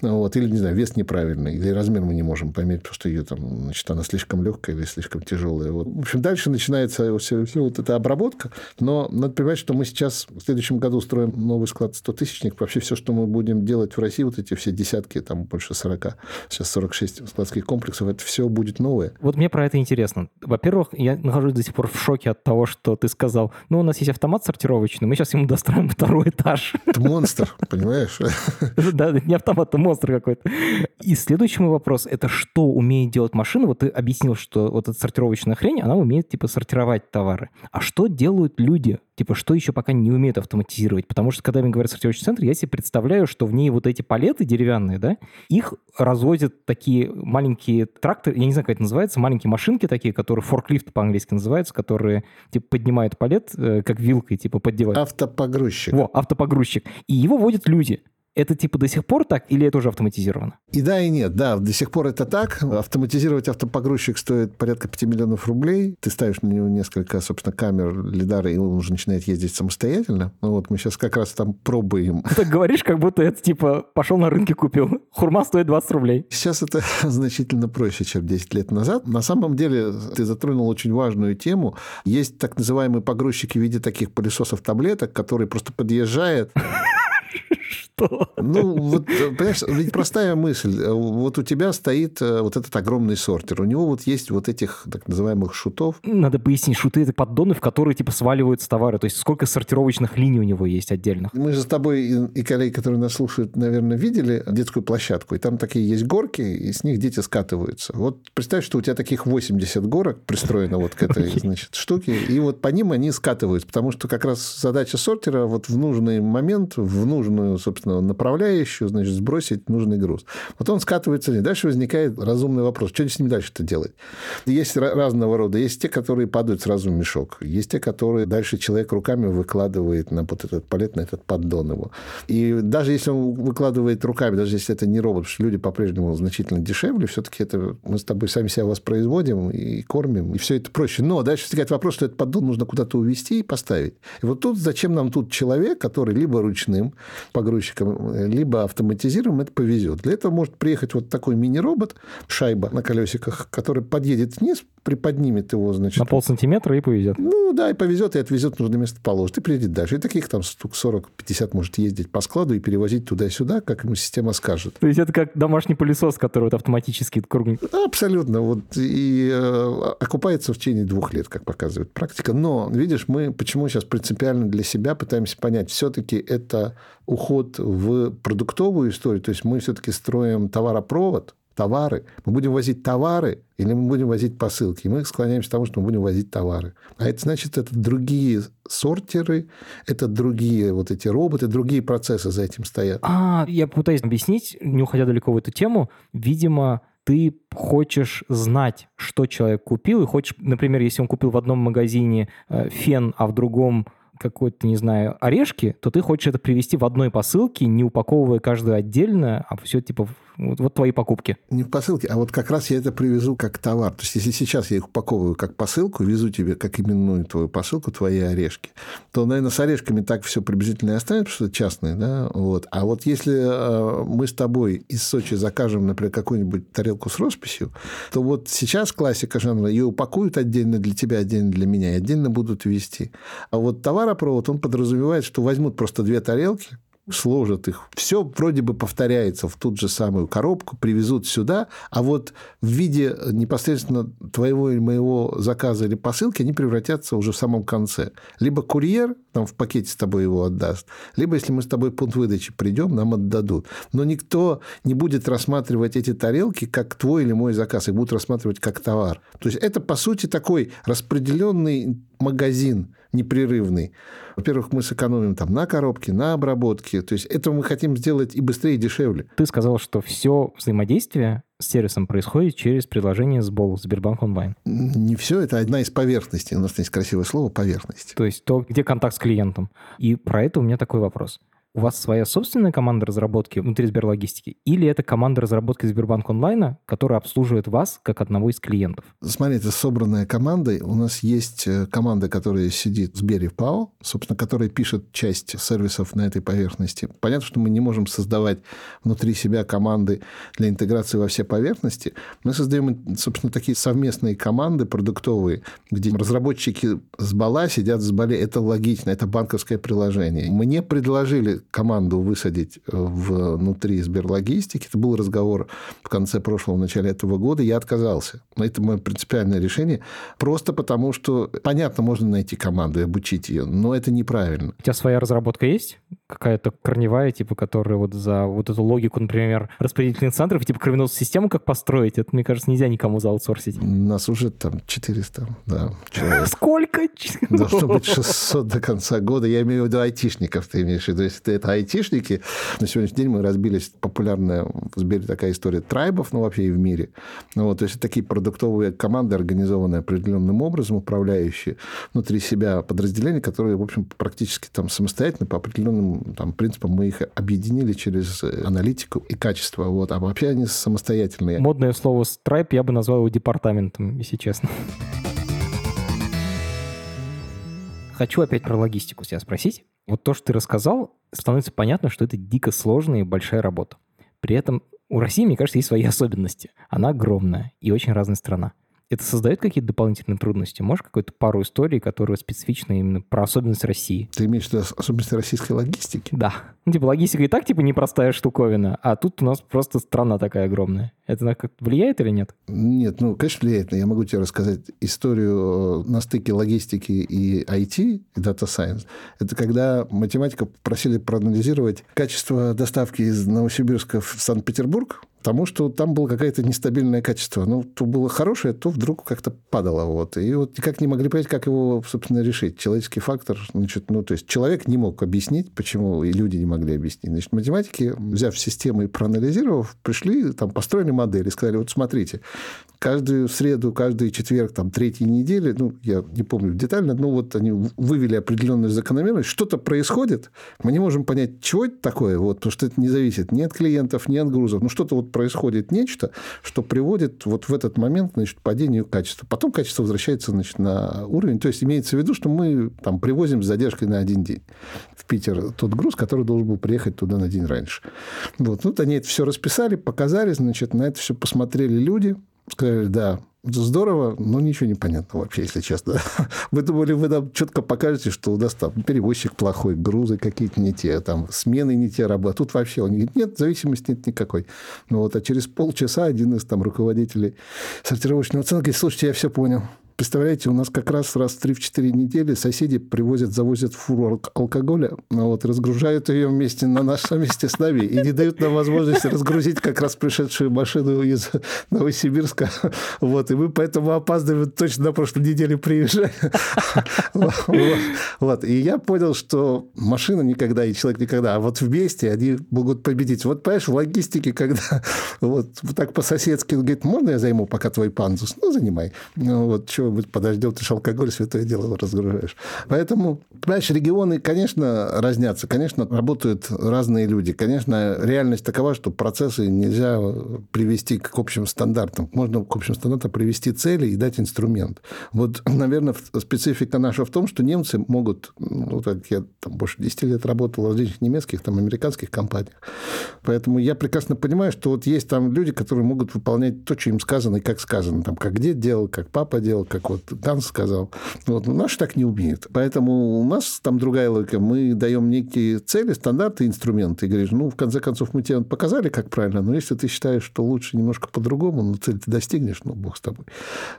Вот, или, не знаю, вес неправильный, или размер мы не можем померить, потому что ее там, значит, она слишком легкая или слишком тяжелая. Вот. В общем, дальше начинается все, все вот эта обработка, но надо понимать, что мы сейчас в следующем году строим новый склад 100 тысячник. Вообще все, что мы будем делать в России, вот эти все десятки, там больше 40 40, сейчас 46 складских комплексов, это все будет новое.
Вот мне про это интересно. Во-первых, я нахожусь до сих пор в шоке от того, что ты сказал, ну, у нас есть автомат сортировочный, мы сейчас ему достроим второй этаж.
Это монстр, понимаешь?
Да, не автомат, это монстр какой-то. И следующий мой вопрос, это что умеет делать машина? Вот ты объяснил, что вот эта сортировочная хрень, она умеет, типа, сортировать товары. А что делают люди? Типа, что еще пока не умеют автоматизировать? Потому что, когда мне говорят сортировочный центр, я себе представляю, что в ней вот эти палеты деревянные, да, их развозят такие маленькие тракторы, я не знаю, как это называется, маленькие машинки такие, которые форклифт по-английски называются, которые, типа, поднимают палет, э, как вилкой, типа, поддевают.
Автопогрузчик.
Во, автопогрузчик. И его водят люди. Это типа до сих пор так или это уже автоматизировано?
И да, и нет. Да, до сих пор это так. Автоматизировать автопогрузчик стоит порядка 5 миллионов рублей. Ты ставишь на него несколько, собственно, камер, лидары, и он уже начинает ездить самостоятельно. Ну вот мы сейчас как раз там пробуем.
Ты так говоришь, как будто это типа пошел на рынке купил. Хурма стоит 20 рублей.
Сейчас это значительно проще, чем 10 лет назад. На самом деле ты затронул очень важную тему. Есть так называемые погрузчики в виде таких пылесосов таблеток, которые просто подъезжают
что?
Ну, вот, понимаешь, ведь простая мысль. Вот у тебя стоит э, вот этот огромный сортер. У него вот есть вот этих так называемых шутов.
Надо пояснить, шуты — это поддоны, в которые типа сваливаются товары. То есть сколько сортировочных линий у него есть отдельных.
Мы же с тобой и коллеги, которые нас слушают, наверное, видели детскую площадку. И там такие есть горки, и с них дети скатываются. Вот представь, что у тебя таких 80 горок пристроено вот к этой, значит, штуке. И вот по ним они скатываются. Потому что как раз задача сортера вот в нужный момент, в нужную, собственно, нужную направляющую, значит, сбросить нужный груз. Вот он скатывается вниз. Дальше возникает разумный вопрос. Что с ним дальше-то делать? Есть разного рода. Есть те, которые падают сразу в мешок. Есть те, которые дальше человек руками выкладывает на вот этот палет, на этот поддон его. И даже если он выкладывает руками, даже если это не робот, потому что люди по-прежнему значительно дешевле, все-таки это мы с тобой сами себя воспроизводим и кормим, и все это проще. Но дальше возникает вопрос, что этот поддон нужно куда-то увезти и поставить. И вот тут зачем нам тут человек, который либо ручным погрузчиком, либо автоматизированным это повезет. Для этого может приехать вот такой мини-робот, шайба на колесиках, который подъедет вниз, приподнимет его, значит...
На полсантиметра и повезет.
Ну, да, и повезет, и отвезет в нужное место положит, и приедет дальше. И таких там штук 40-50 может ездить по складу и перевозить туда-сюда, как ему система скажет.
То есть это как домашний пылесос, который вот автоматически кругнет?
Абсолютно. Вот, и э, окупается в течение двух лет, как показывает практика. Но, видишь, мы почему сейчас принципиально для себя пытаемся понять, все-таки это уход в продуктовую историю, то есть мы все-таки строим товаропровод, товары. Мы будем возить товары или мы будем возить посылки. И мы склоняемся к тому, что мы будем возить товары. А это значит, это другие сортеры, это другие вот эти роботы, другие процессы за этим стоят.
А, я пытаюсь объяснить, не уходя далеко в эту тему. Видимо, ты хочешь знать, что человек купил, и хочешь, например, если он купил в одном магазине э, фен, а в другом какой-то, не знаю, орешки, то ты хочешь это привезти в одной посылке, не упаковывая каждую отдельно, а все типа вот, вот твои покупки.
Не в посылке, а вот как раз я это привезу как товар. То есть, если сейчас я их упаковываю как посылку, везу тебе как именную твою посылку, твои орешки, то, наверное, с орешками так все приблизительно и останется, потому что это частные, да, вот. А вот если э, мы с тобой из Сочи закажем, например, какую-нибудь тарелку с росписью, то вот сейчас классика жанра, ее упакуют отдельно для тебя, отдельно для меня, и отдельно будут вести. А вот товаропровод, он подразумевает, что возьмут просто две тарелки, сложат их. Все вроде бы повторяется в ту же самую коробку, привезут сюда, а вот в виде непосредственно твоего или моего заказа или посылки они превратятся уже в самом конце. Либо курьер там в пакете с тобой его отдаст, либо если мы с тобой пункт выдачи придем, нам отдадут. Но никто не будет рассматривать эти тарелки как твой или мой заказ, их будут рассматривать как товар. То есть это, по сути, такой распределенный магазин непрерывный. Во-первых, мы сэкономим там на коробке, на обработке. То есть это мы хотим сделать и быстрее, и дешевле.
Ты сказал, что все взаимодействие с сервисом происходит через приложение СБОЛ, Сбербанк онлайн.
Не все, это одна из поверхностей. У нас есть красивое слово «поверхность».
То есть то, где контакт с клиентом. И про это у меня такой вопрос у вас своя собственная команда разработки внутри Сберлогистики, или это команда разработки Сбербанк онлайна, которая обслуживает вас как одного из клиентов?
Смотри, это собранная команда. У нас есть э, команда, которая сидит в Сбере ПАО, собственно, которая пишет часть сервисов на этой поверхности. Понятно, что мы не можем создавать внутри себя команды для интеграции во все поверхности. Мы создаем, собственно, такие совместные команды продуктовые, где разработчики с Бала сидят с Бали. Это логично, это банковское приложение. Мне предложили команду высадить э, внутри Сберлогистики. Это был разговор в конце прошлого, в начале этого года. Я отказался. Это мое принципиальное решение. Просто потому, что, понятно, можно найти команду и обучить ее, но это неправильно.
У тебя своя разработка есть? Какая-то корневая, типа, которая вот за вот эту логику, например, распределительных центров, типа кровеносную систему как построить, это, мне кажется, нельзя никому заутсорсить. У
нас уже там 400, да, человек.
Сколько?
Должно быть 600 до конца года. Я имею в виду айтишников, ты имеешь в виду. Если это айтишники. На сегодняшний день мы разбились. Популярная в Сбере такая история трайбов, ну, вообще и в мире. Ну, вот, то есть, это такие продуктовые команды, организованные определенным образом, управляющие внутри себя подразделения, которые, в общем, практически там самостоятельно по определенным там, принципам мы их объединили через аналитику и качество. Вот. А вообще они самостоятельные.
Модное слово «страйп» я бы назвал его департаментом, если честно. Хочу опять про логистику тебя спросить. Вот то, что ты рассказал, становится понятно, что это дико сложная и большая работа. При этом у России, мне кажется, есть свои особенности. Она огромная и очень разная страна. Это создает какие-то дополнительные трудности? Можешь какую-то пару историй, которые специфичны именно про особенность России?
Ты имеешь в виду особенности российской логистики?
Да. Ну, типа, логистика и так, типа, непростая штуковина, а тут у нас просто страна такая огромная. Это на как влияет или нет?
Нет, ну, конечно, влияет. Но я могу тебе рассказать историю на стыке логистики и IT, и Data Science. Это когда математика просили проанализировать качество доставки из Новосибирска в Санкт-Петербург Потому что там было какое-то нестабильное качество. Ну, то было хорошее, то вдруг как-то падало. Вот. И вот никак не могли понять, как его, собственно, решить. Человеческий фактор, значит, ну, то есть человек не мог объяснить, почему, и люди не могли объяснить. Значит, математики, взяв систему и проанализировав, пришли, там, построили модель и сказали, вот смотрите, каждую среду, каждый четверг, там, третьей недели, ну, я не помню детально, но вот они вывели определенную закономерность, что-то происходит, мы не можем понять, чего это такое, вот, потому что это не зависит ни от клиентов, ни от грузов, ну, что-то вот происходит нечто, что приводит вот в этот момент, значит, к падению качества. Потом качество возвращается, значит, на уровень, то есть имеется в виду, что мы там привозим с задержкой на один день в Питер тот груз, который должен был приехать туда на день раньше. Вот, вот они это все расписали, показали, значит, на это все посмотрели люди, Сказали, да, здорово, но ничего не понятно вообще, если честно. Вы думали, вы нам четко покажете, что у нас там перевозчик плохой, грузы какие-то не те, там смены не те работают. Тут вообще он говорит, нет, зависимости нет никакой. Ну вот, а через полчаса один из там руководителей сортировочного центра говорит, слушайте, я все понял. Представляете, у нас как раз раз в 3-4 недели соседи привозят, завозят фуру алкоголя, ну вот, разгружают ее вместе на нашем месте с нами и не дают нам возможности разгрузить как раз пришедшую машину из Новосибирска. Вот, и мы поэтому опаздываем точно на прошлой неделе приезжали. Вот, и я понял, что машина никогда и человек никогда, а вот вместе они могут победить. Вот, понимаешь, в логистике, когда вот так по-соседски, говорит, можно я займу пока твой пандус? Ну, занимай. Ну, вот, что чего-нибудь подождем, ты же алкоголь, святое дело разгружаешь. Поэтому, понимаешь, регионы, конечно, разнятся, конечно, работают разные люди. Конечно, реальность такова, что процессы нельзя привести к общим стандартам. Можно к общим стандартам привести цели и дать инструмент. Вот, наверное, специфика наша в том, что немцы могут, ну, так я там больше 10 лет работал в различных немецких, там, американских компаниях. Поэтому я прекрасно понимаю, что вот есть там люди, которые могут выполнять то, что им сказано и как сказано. Там, как дед делал, как папа делал, как вот Ганс сказал. Вот, наши так не умеют. Поэтому у нас там другая логика. Мы даем некие цели, стандарты, инструменты. И говоришь, ну, в конце концов, мы тебе показали, как правильно, но если ты считаешь, что лучше немножко по-другому, ну, цель ты достигнешь, ну, бог с тобой.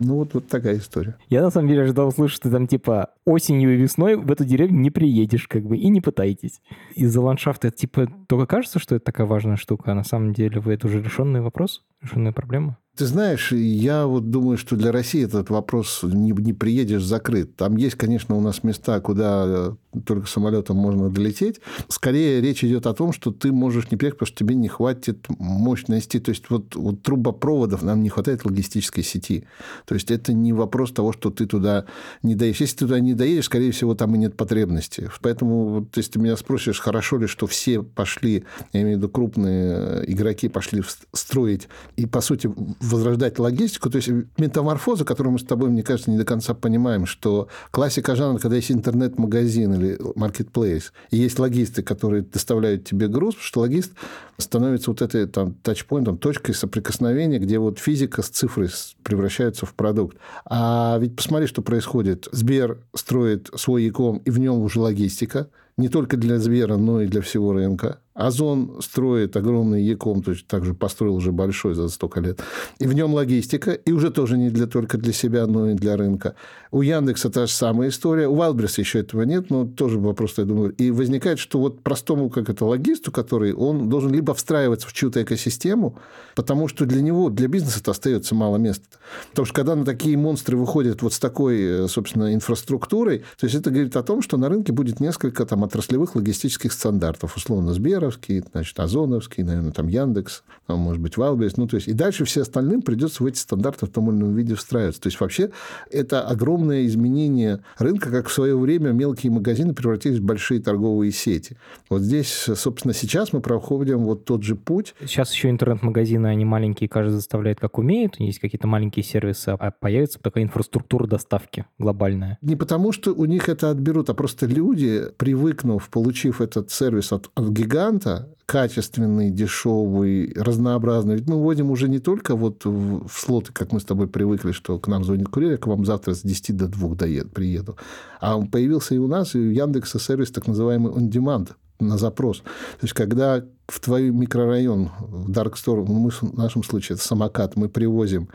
Ну, вот, вот такая история.
Я, на самом деле, ожидал услышать, что там, типа, осенью и весной в эту деревню не приедешь, как бы, и не пытайтесь. Из-за ландшафта, типа, только кажется, что это такая важная штука, а на самом деле вы это уже решенный вопрос, решенная проблема?
Ты знаешь, я вот думаю, что для России этот вопрос не, не приедешь закрыт. Там есть, конечно, у нас места, куда только самолетом можно долететь. Скорее речь идет о том, что ты можешь не приехать, потому что тебе не хватит мощности. То есть вот, вот трубопроводов нам не хватает логистической сети. То есть это не вопрос того, что ты туда не доедешь. Если ты туда не доедешь, скорее всего, там и нет потребности. Поэтому, вот, если ты меня спросишь, хорошо ли, что все пошли, я имею в виду крупные игроки, пошли строить и, по сути, возрождать логистику, то есть метаморфоза, которую мы с тобой, мне кажется, не до конца понимаем, что классика жанра, когда есть интернет-магазин или marketplace, и есть логисты, которые доставляют тебе груз, потому что логист становится вот этой там, тачпоинтом, точкой соприкосновения, где вот физика с цифрой превращается в продукт. А ведь посмотри, что происходит. Сбер строит свой e и в нем уже логистика, не только для Сбера, но и для всего рынка. Озон строит огромный Яком, то есть также построил уже большой за столько лет. И в нем логистика, и уже тоже не для, только для себя, но и для рынка. У Яндекса та же самая история. У Валберса еще этого нет, но тоже вопрос, я думаю. И возникает, что вот простому, как это, логисту, который, он должен либо встраиваться в чью-то экосистему, потому что для него, для бизнеса это остается мало места. Потому что когда на такие монстры выходят вот с такой, э, собственно, инфраструктурой, то есть это говорит о том, что на рынке будет несколько там отраслевых логистических стандартов, условно, Сбер, Сберовский, значит, Озоновский, наверное, там Яндекс, там, может быть, Wildberries. Ну, то есть, и дальше все остальным придется в эти стандарты в том или ином виде встраиваться. То есть, вообще, это огромное изменение рынка, как в свое время мелкие магазины превратились в большие торговые сети. Вот здесь, собственно, сейчас мы проходим вот тот же путь.
Сейчас еще интернет-магазины, они маленькие, каждый заставляет, как умеет. Есть какие-то маленькие сервисы, а появится такая инфраструктура доставки глобальная.
Не потому, что у них это отберут, а просто люди, привыкнув, получив этот сервис от, от гиганта, варианта, качественный, дешевый, разнообразный. Ведь мы вводим уже не только вот в слоты, как мы с тобой привыкли, что к нам звонит курьер, я к вам завтра с 10 до 2 доеду, приеду. А он появился и у нас, и у Яндекса сервис так называемый on-demand, на запрос. То есть, когда в твой микрорайон, в Dark Store, ну, мы в нашем случае это самокат, мы привозим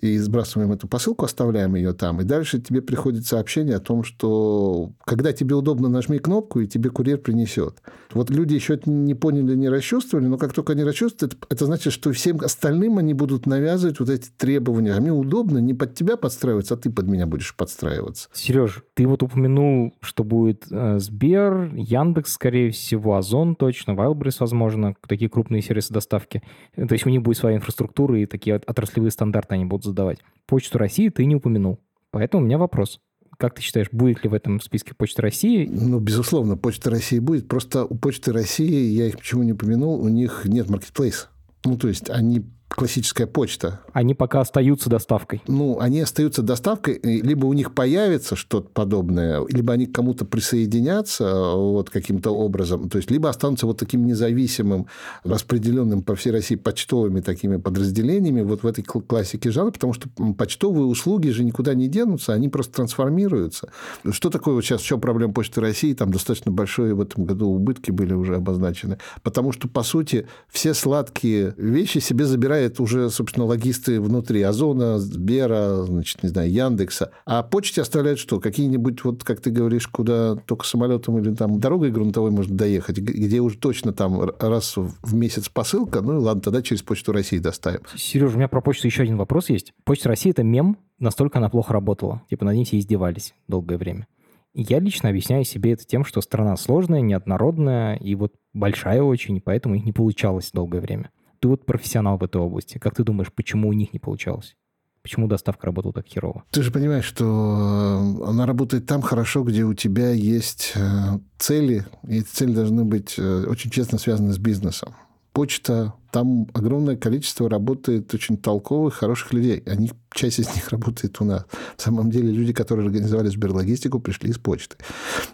и сбрасываем эту посылку, оставляем ее там, и дальше тебе приходит сообщение о том, что когда тебе удобно, нажми кнопку, и тебе курьер принесет. Вот люди еще это не поняли, не расчувствовали, но как только они расчувствуют, это, это значит, что всем остальным они будут навязывать вот эти требования. А мне удобно не под тебя подстраиваться, а ты под меня будешь подстраиваться.
Сереж, ты вот упомянул, что будет э, Сбер, Яндекс, скорее всего, Озон точно, Wildberries, возможно, такие крупные сервисы доставки. То есть у них будет своя инфраструктура, и такие отраслевые стандарты они будут задавать. Почту России ты не упомянул. Поэтому у меня вопрос. Как ты считаешь, будет ли в этом списке Почта России?
Ну, безусловно, Почта России будет. Просто у Почты России, я их почему не упомянул, у них нет маркетплейса. Ну, то есть они классическая почта.
Они пока остаются доставкой.
Ну, они остаются доставкой, либо у них появится что-то подобное, либо они к кому-то присоединятся вот каким-то образом, то есть либо останутся вот таким независимым, распределенным по всей России почтовыми такими подразделениями вот в этой классике жанра, потому что почтовые услуги же никуда не денутся, они просто трансформируются. Что такое вот сейчас, в чем проблема Почты России? Там достаточно большие в этом году убытки были уже обозначены, потому что, по сути, все сладкие вещи себе забирают собирает уже, собственно, логисты внутри Озона, Сбера, значит, не знаю, Яндекса. А почте оставляют что? Какие-нибудь, вот как ты говоришь, куда только самолетом или там дорогой грунтовой можно доехать, где уже точно там раз в месяц посылка, ну ладно, тогда через Почту России доставим.
Сереж, у меня про почту еще один вопрос есть. Почта России – это мем, настолько она плохо работала. Типа над ней все издевались долгое время. Я лично объясняю себе это тем, что страна сложная, неоднородная и вот большая очень, поэтому их не получалось долгое время. Ты вот профессионал в этой области. Как ты думаешь, почему у них не получалось? Почему доставка работала так херово?
Ты же понимаешь, что э, она работает там хорошо, где у тебя есть э, цели, и эти цели должны быть э, очень честно связаны с бизнесом. Почта, там огромное количество работает очень толковых, хороших людей. Они, часть из них работает у нас. В самом деле люди, которые организовали Сберлогистику, пришли из почты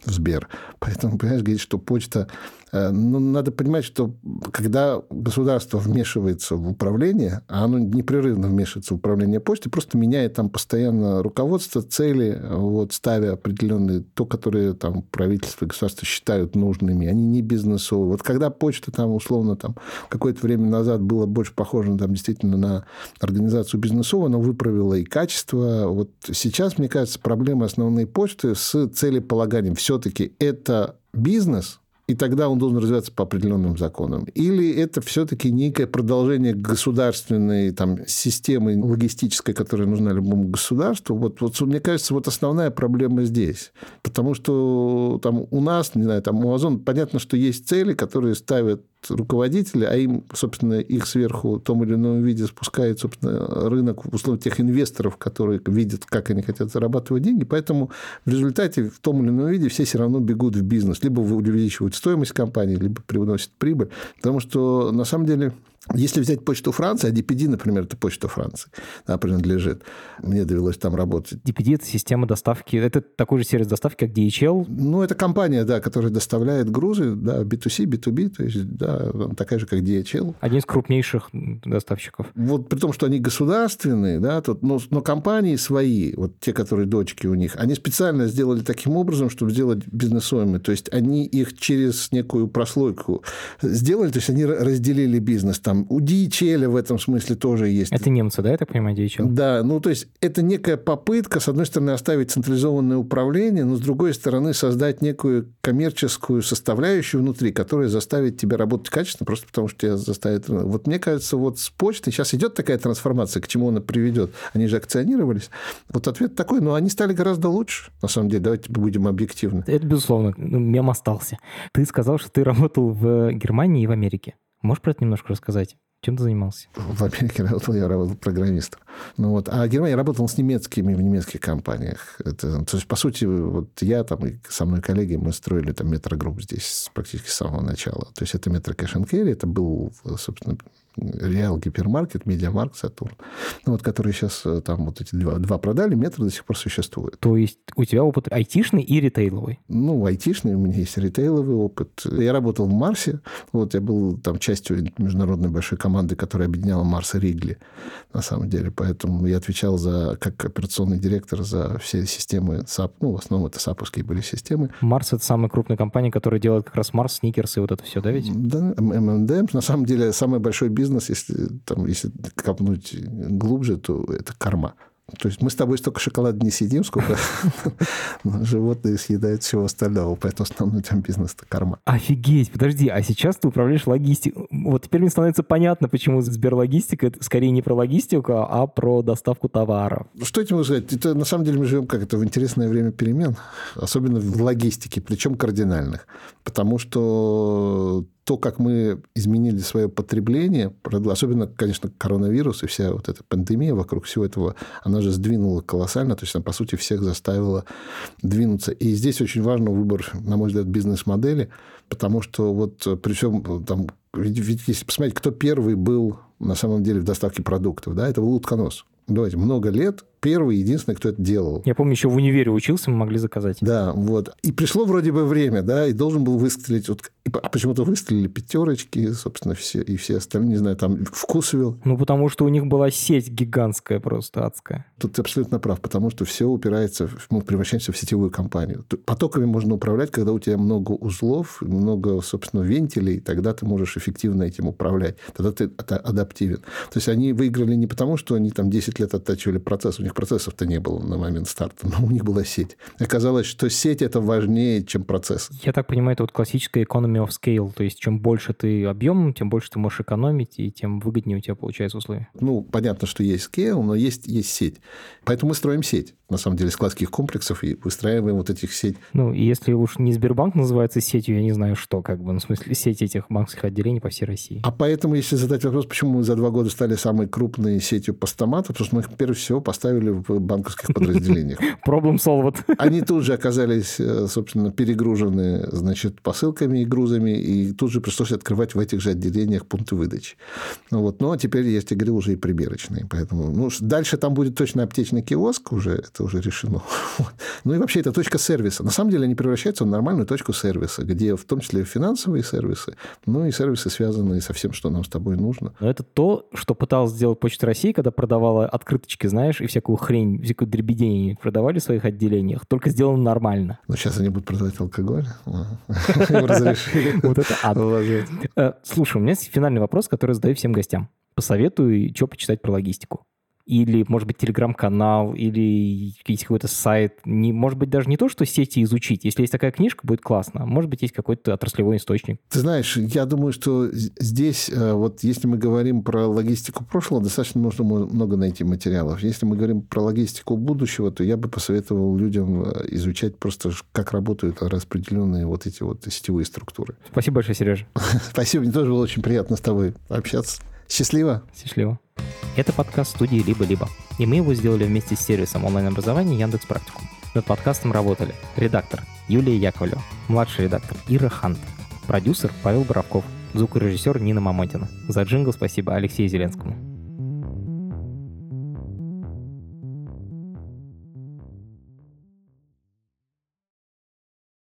в Сбер. Поэтому, понимаешь, говорить, что почта Э, ну, надо понимать, что когда государство вмешивается в управление, а оно непрерывно вмешивается в управление почты, просто меняет там постоянно руководство, цели, вот, ставя определенные, то, которые там правительство и государство считают нужными, они не бизнесовые. Вот когда почта там, условно, там, какое-то время назад было больше похоже там, действительно на организацию бизнесовую, она выправила и качество. Вот сейчас, мне кажется, проблемы основные почты с целеполаганием. Все-таки это бизнес, и тогда он должен развиваться по определенным законам. Или это все-таки некое продолжение государственной там, системы логистической, которая нужна любому государству. Вот, вот мне кажется, вот основная проблема здесь. Потому что там у нас, не знаю, там у Озон, понятно, что есть цели, которые ставят руководители, а им, собственно, их сверху в том или ином виде спускает, собственно, рынок, условно, тех инвесторов, которые видят, как они хотят зарабатывать деньги. Поэтому в результате в том или ином виде все все равно бегут в бизнес. Либо увеличивают стоимость компании, либо приносят прибыль. Потому что, на самом деле, если взять почту Франции, а DPD, например, это почта Франции, да, принадлежит. Мне довелось там работать.
DPD – это система доставки, это такой же сервис доставки, как DHL?
Ну, это компания, да, которая доставляет грузы, да, B2C, B2B, то есть, да, такая же, как DHL.
Один из крупнейших доставщиков.
Вот при том, что они государственные, да, тут, но, но компании свои, вот те, которые дочки у них, они специально сделали таким образом, чтобы сделать бизнесовыми. То есть, они их через некую прослойку сделали, то есть, они разделили бизнес там там у DHL в этом смысле тоже есть.
Это немцы, да, я так понимаю, DHL?
Да, ну то есть это некая попытка, с одной стороны, оставить централизованное управление, но с другой стороны, создать некую коммерческую составляющую внутри, которая заставит тебя работать качественно, просто потому что тебя заставит... Вот мне кажется, вот с почтой сейчас идет такая трансформация, к чему она приведет. Они же акционировались. Вот ответ такой, но они стали гораздо лучше, на самом деле, давайте будем объективны.
Это, безусловно, ну, мем остался. Ты сказал, что ты работал в Германии и в Америке. Можешь про это немножко рассказать? Чем ты занимался?
В Америке работал, я работал программистом. Ну, вот. А в Германии я работал с немецкими в немецких компаниях. Это, то есть, по сути, вот я там и со мной коллеги, мы строили там метрогрупп здесь практически с самого начала. То есть, это метро Carry, это был, собственно, Real Гипермаркет, Media Markt, Saturn. Ну, вот, которые сейчас э, там вот эти два, два продали, метро до сих пор существует.
То есть у тебя опыт айтишный и ритейловый?
Ну, айтишный, у меня есть ритейловый опыт. Я работал в Марсе, вот я был там частью международной большой команды которая объединяла Марс и Wrigley, на самом деле. Поэтому я отвечал за, как операционный директор за все системы SAP. Ну, в основном это саповские были системы.
Марс — это самая крупная компания, которая делает как раз Марс, Сникерс и вот это все, да, ведь?
Да, ММД. На самом деле, самый большой бизнес, если, там, если копнуть глубже, то это корма. То есть мы с тобой столько шоколада не сидим, сколько животные съедают всего остального. Поэтому основной там бизнес – это корма.
Офигеть, подожди, а сейчас ты управляешь логистикой. Вот теперь мне становится понятно, почему Сберлогистика – это скорее не про логистику, а про доставку товаров.
Что этим могу сказать? Это, на самом деле мы живем как это в интересное время перемен, особенно в логистике, причем кардинальных. Потому что то, как мы изменили свое потребление, особенно, конечно, коронавирус и вся вот эта пандемия вокруг всего этого, она же сдвинула колоссально, то есть она, по сути, всех заставила двинуться. И здесь очень важен выбор, на мой взгляд, бизнес-модели, потому что вот при всем там, ведь, ведь если посмотреть, кто первый был на самом деле в доставке продуктов, да, это был утконос. Давайте, много лет первый, единственный, кто это делал.
Я помню, еще в универе учился, мы могли заказать.
Да, вот. И пришло вроде бы время, да, и должен был выстрелить. Вот, а почему-то выстрелили пятерочки, собственно, все, и все остальные, не знаю, там вкусвил.
Ну, потому что у них была сеть гигантская просто, адская.
Тут ты абсолютно прав, потому что все упирается, мы превращаемся в сетевую компанию. Потоками можно управлять, когда у тебя много узлов, много, собственно, вентилей, тогда ты можешь эффективно этим управлять. Тогда ты адаптивен. То есть они выиграли не потому, что они там 10 лет оттачивали процесс, у них них процессов-то не было на момент старта, но у них была сеть. Оказалось, что сеть это важнее, чем процесс.
Я так понимаю, это вот классическая economy of scale, то есть чем больше ты объем, тем больше ты можешь экономить, и тем выгоднее у тебя получается условия.
Ну, понятно, что есть scale, но есть, есть сеть. Поэтому мы строим сеть на самом деле, складских комплексов и выстраиваем вот этих сеть.
Ну, если уж не Сбербанк называется сетью, я не знаю что, как бы, ну, в смысле, сеть этих банковских отделений по всей России.
А поэтому, если задать вопрос, почему мы за два года стали самой крупной сетью постаматов, потому что мы их, прежде всего, поставили в банковских подразделениях.
Problem solved.
Они тут же оказались, э, собственно, перегружены, значит, посылками и грузами, и тут же пришлось открывать в этих же отделениях пункты выдачи. Ну, вот. Ну, а теперь, я тебе говорил, уже и приберочные. Поэтому ну, дальше там будет точно аптечный киоск уже, это уже решено. Ну и вообще это точка сервиса. На самом деле они превращаются в нормальную точку сервиса, где в том числе финансовые сервисы, ну и сервисы, связанные со всем, что нам с тобой нужно.
Но это то, что пыталась сделать Почта России, когда продавала открыточки, знаешь, и всякую хрень, всякую дребедень продавали в своих отделениях, только сделано нормально.
Но сейчас они будут продавать алкоголь.
Вот это ад. Э, слушай, у меня есть финальный вопрос, который задаю всем гостям. Посоветую, что почитать про логистику или, может быть, телеграм-канал, или есть какой-то сайт. Не, может быть, даже не то, что сети изучить. Если есть такая книжка, будет классно. Может быть, есть какой-то отраслевой источник.
Ты знаешь, я думаю, что здесь, э, вот если мы говорим про логистику прошлого, достаточно нужно много найти материалов. Если мы говорим про логистику будущего, то я бы посоветовал людям э, изучать просто, как работают распределенные вот эти вот сетевые структуры.
Спасибо большое, Сережа.
Спасибо, мне тоже было очень приятно с тобой общаться. Счастливо.
Счастливо. Это подкаст студии «Либо-либо», и мы его сделали вместе с сервисом онлайн-образования Яндекс Практикум. Над подкастом работали редактор Юлия Яковлева, младший редактор Ира Хант, продюсер Павел Боровков, звукорежиссер Нина Мамотина. За джингл спасибо Алексею Зеленскому.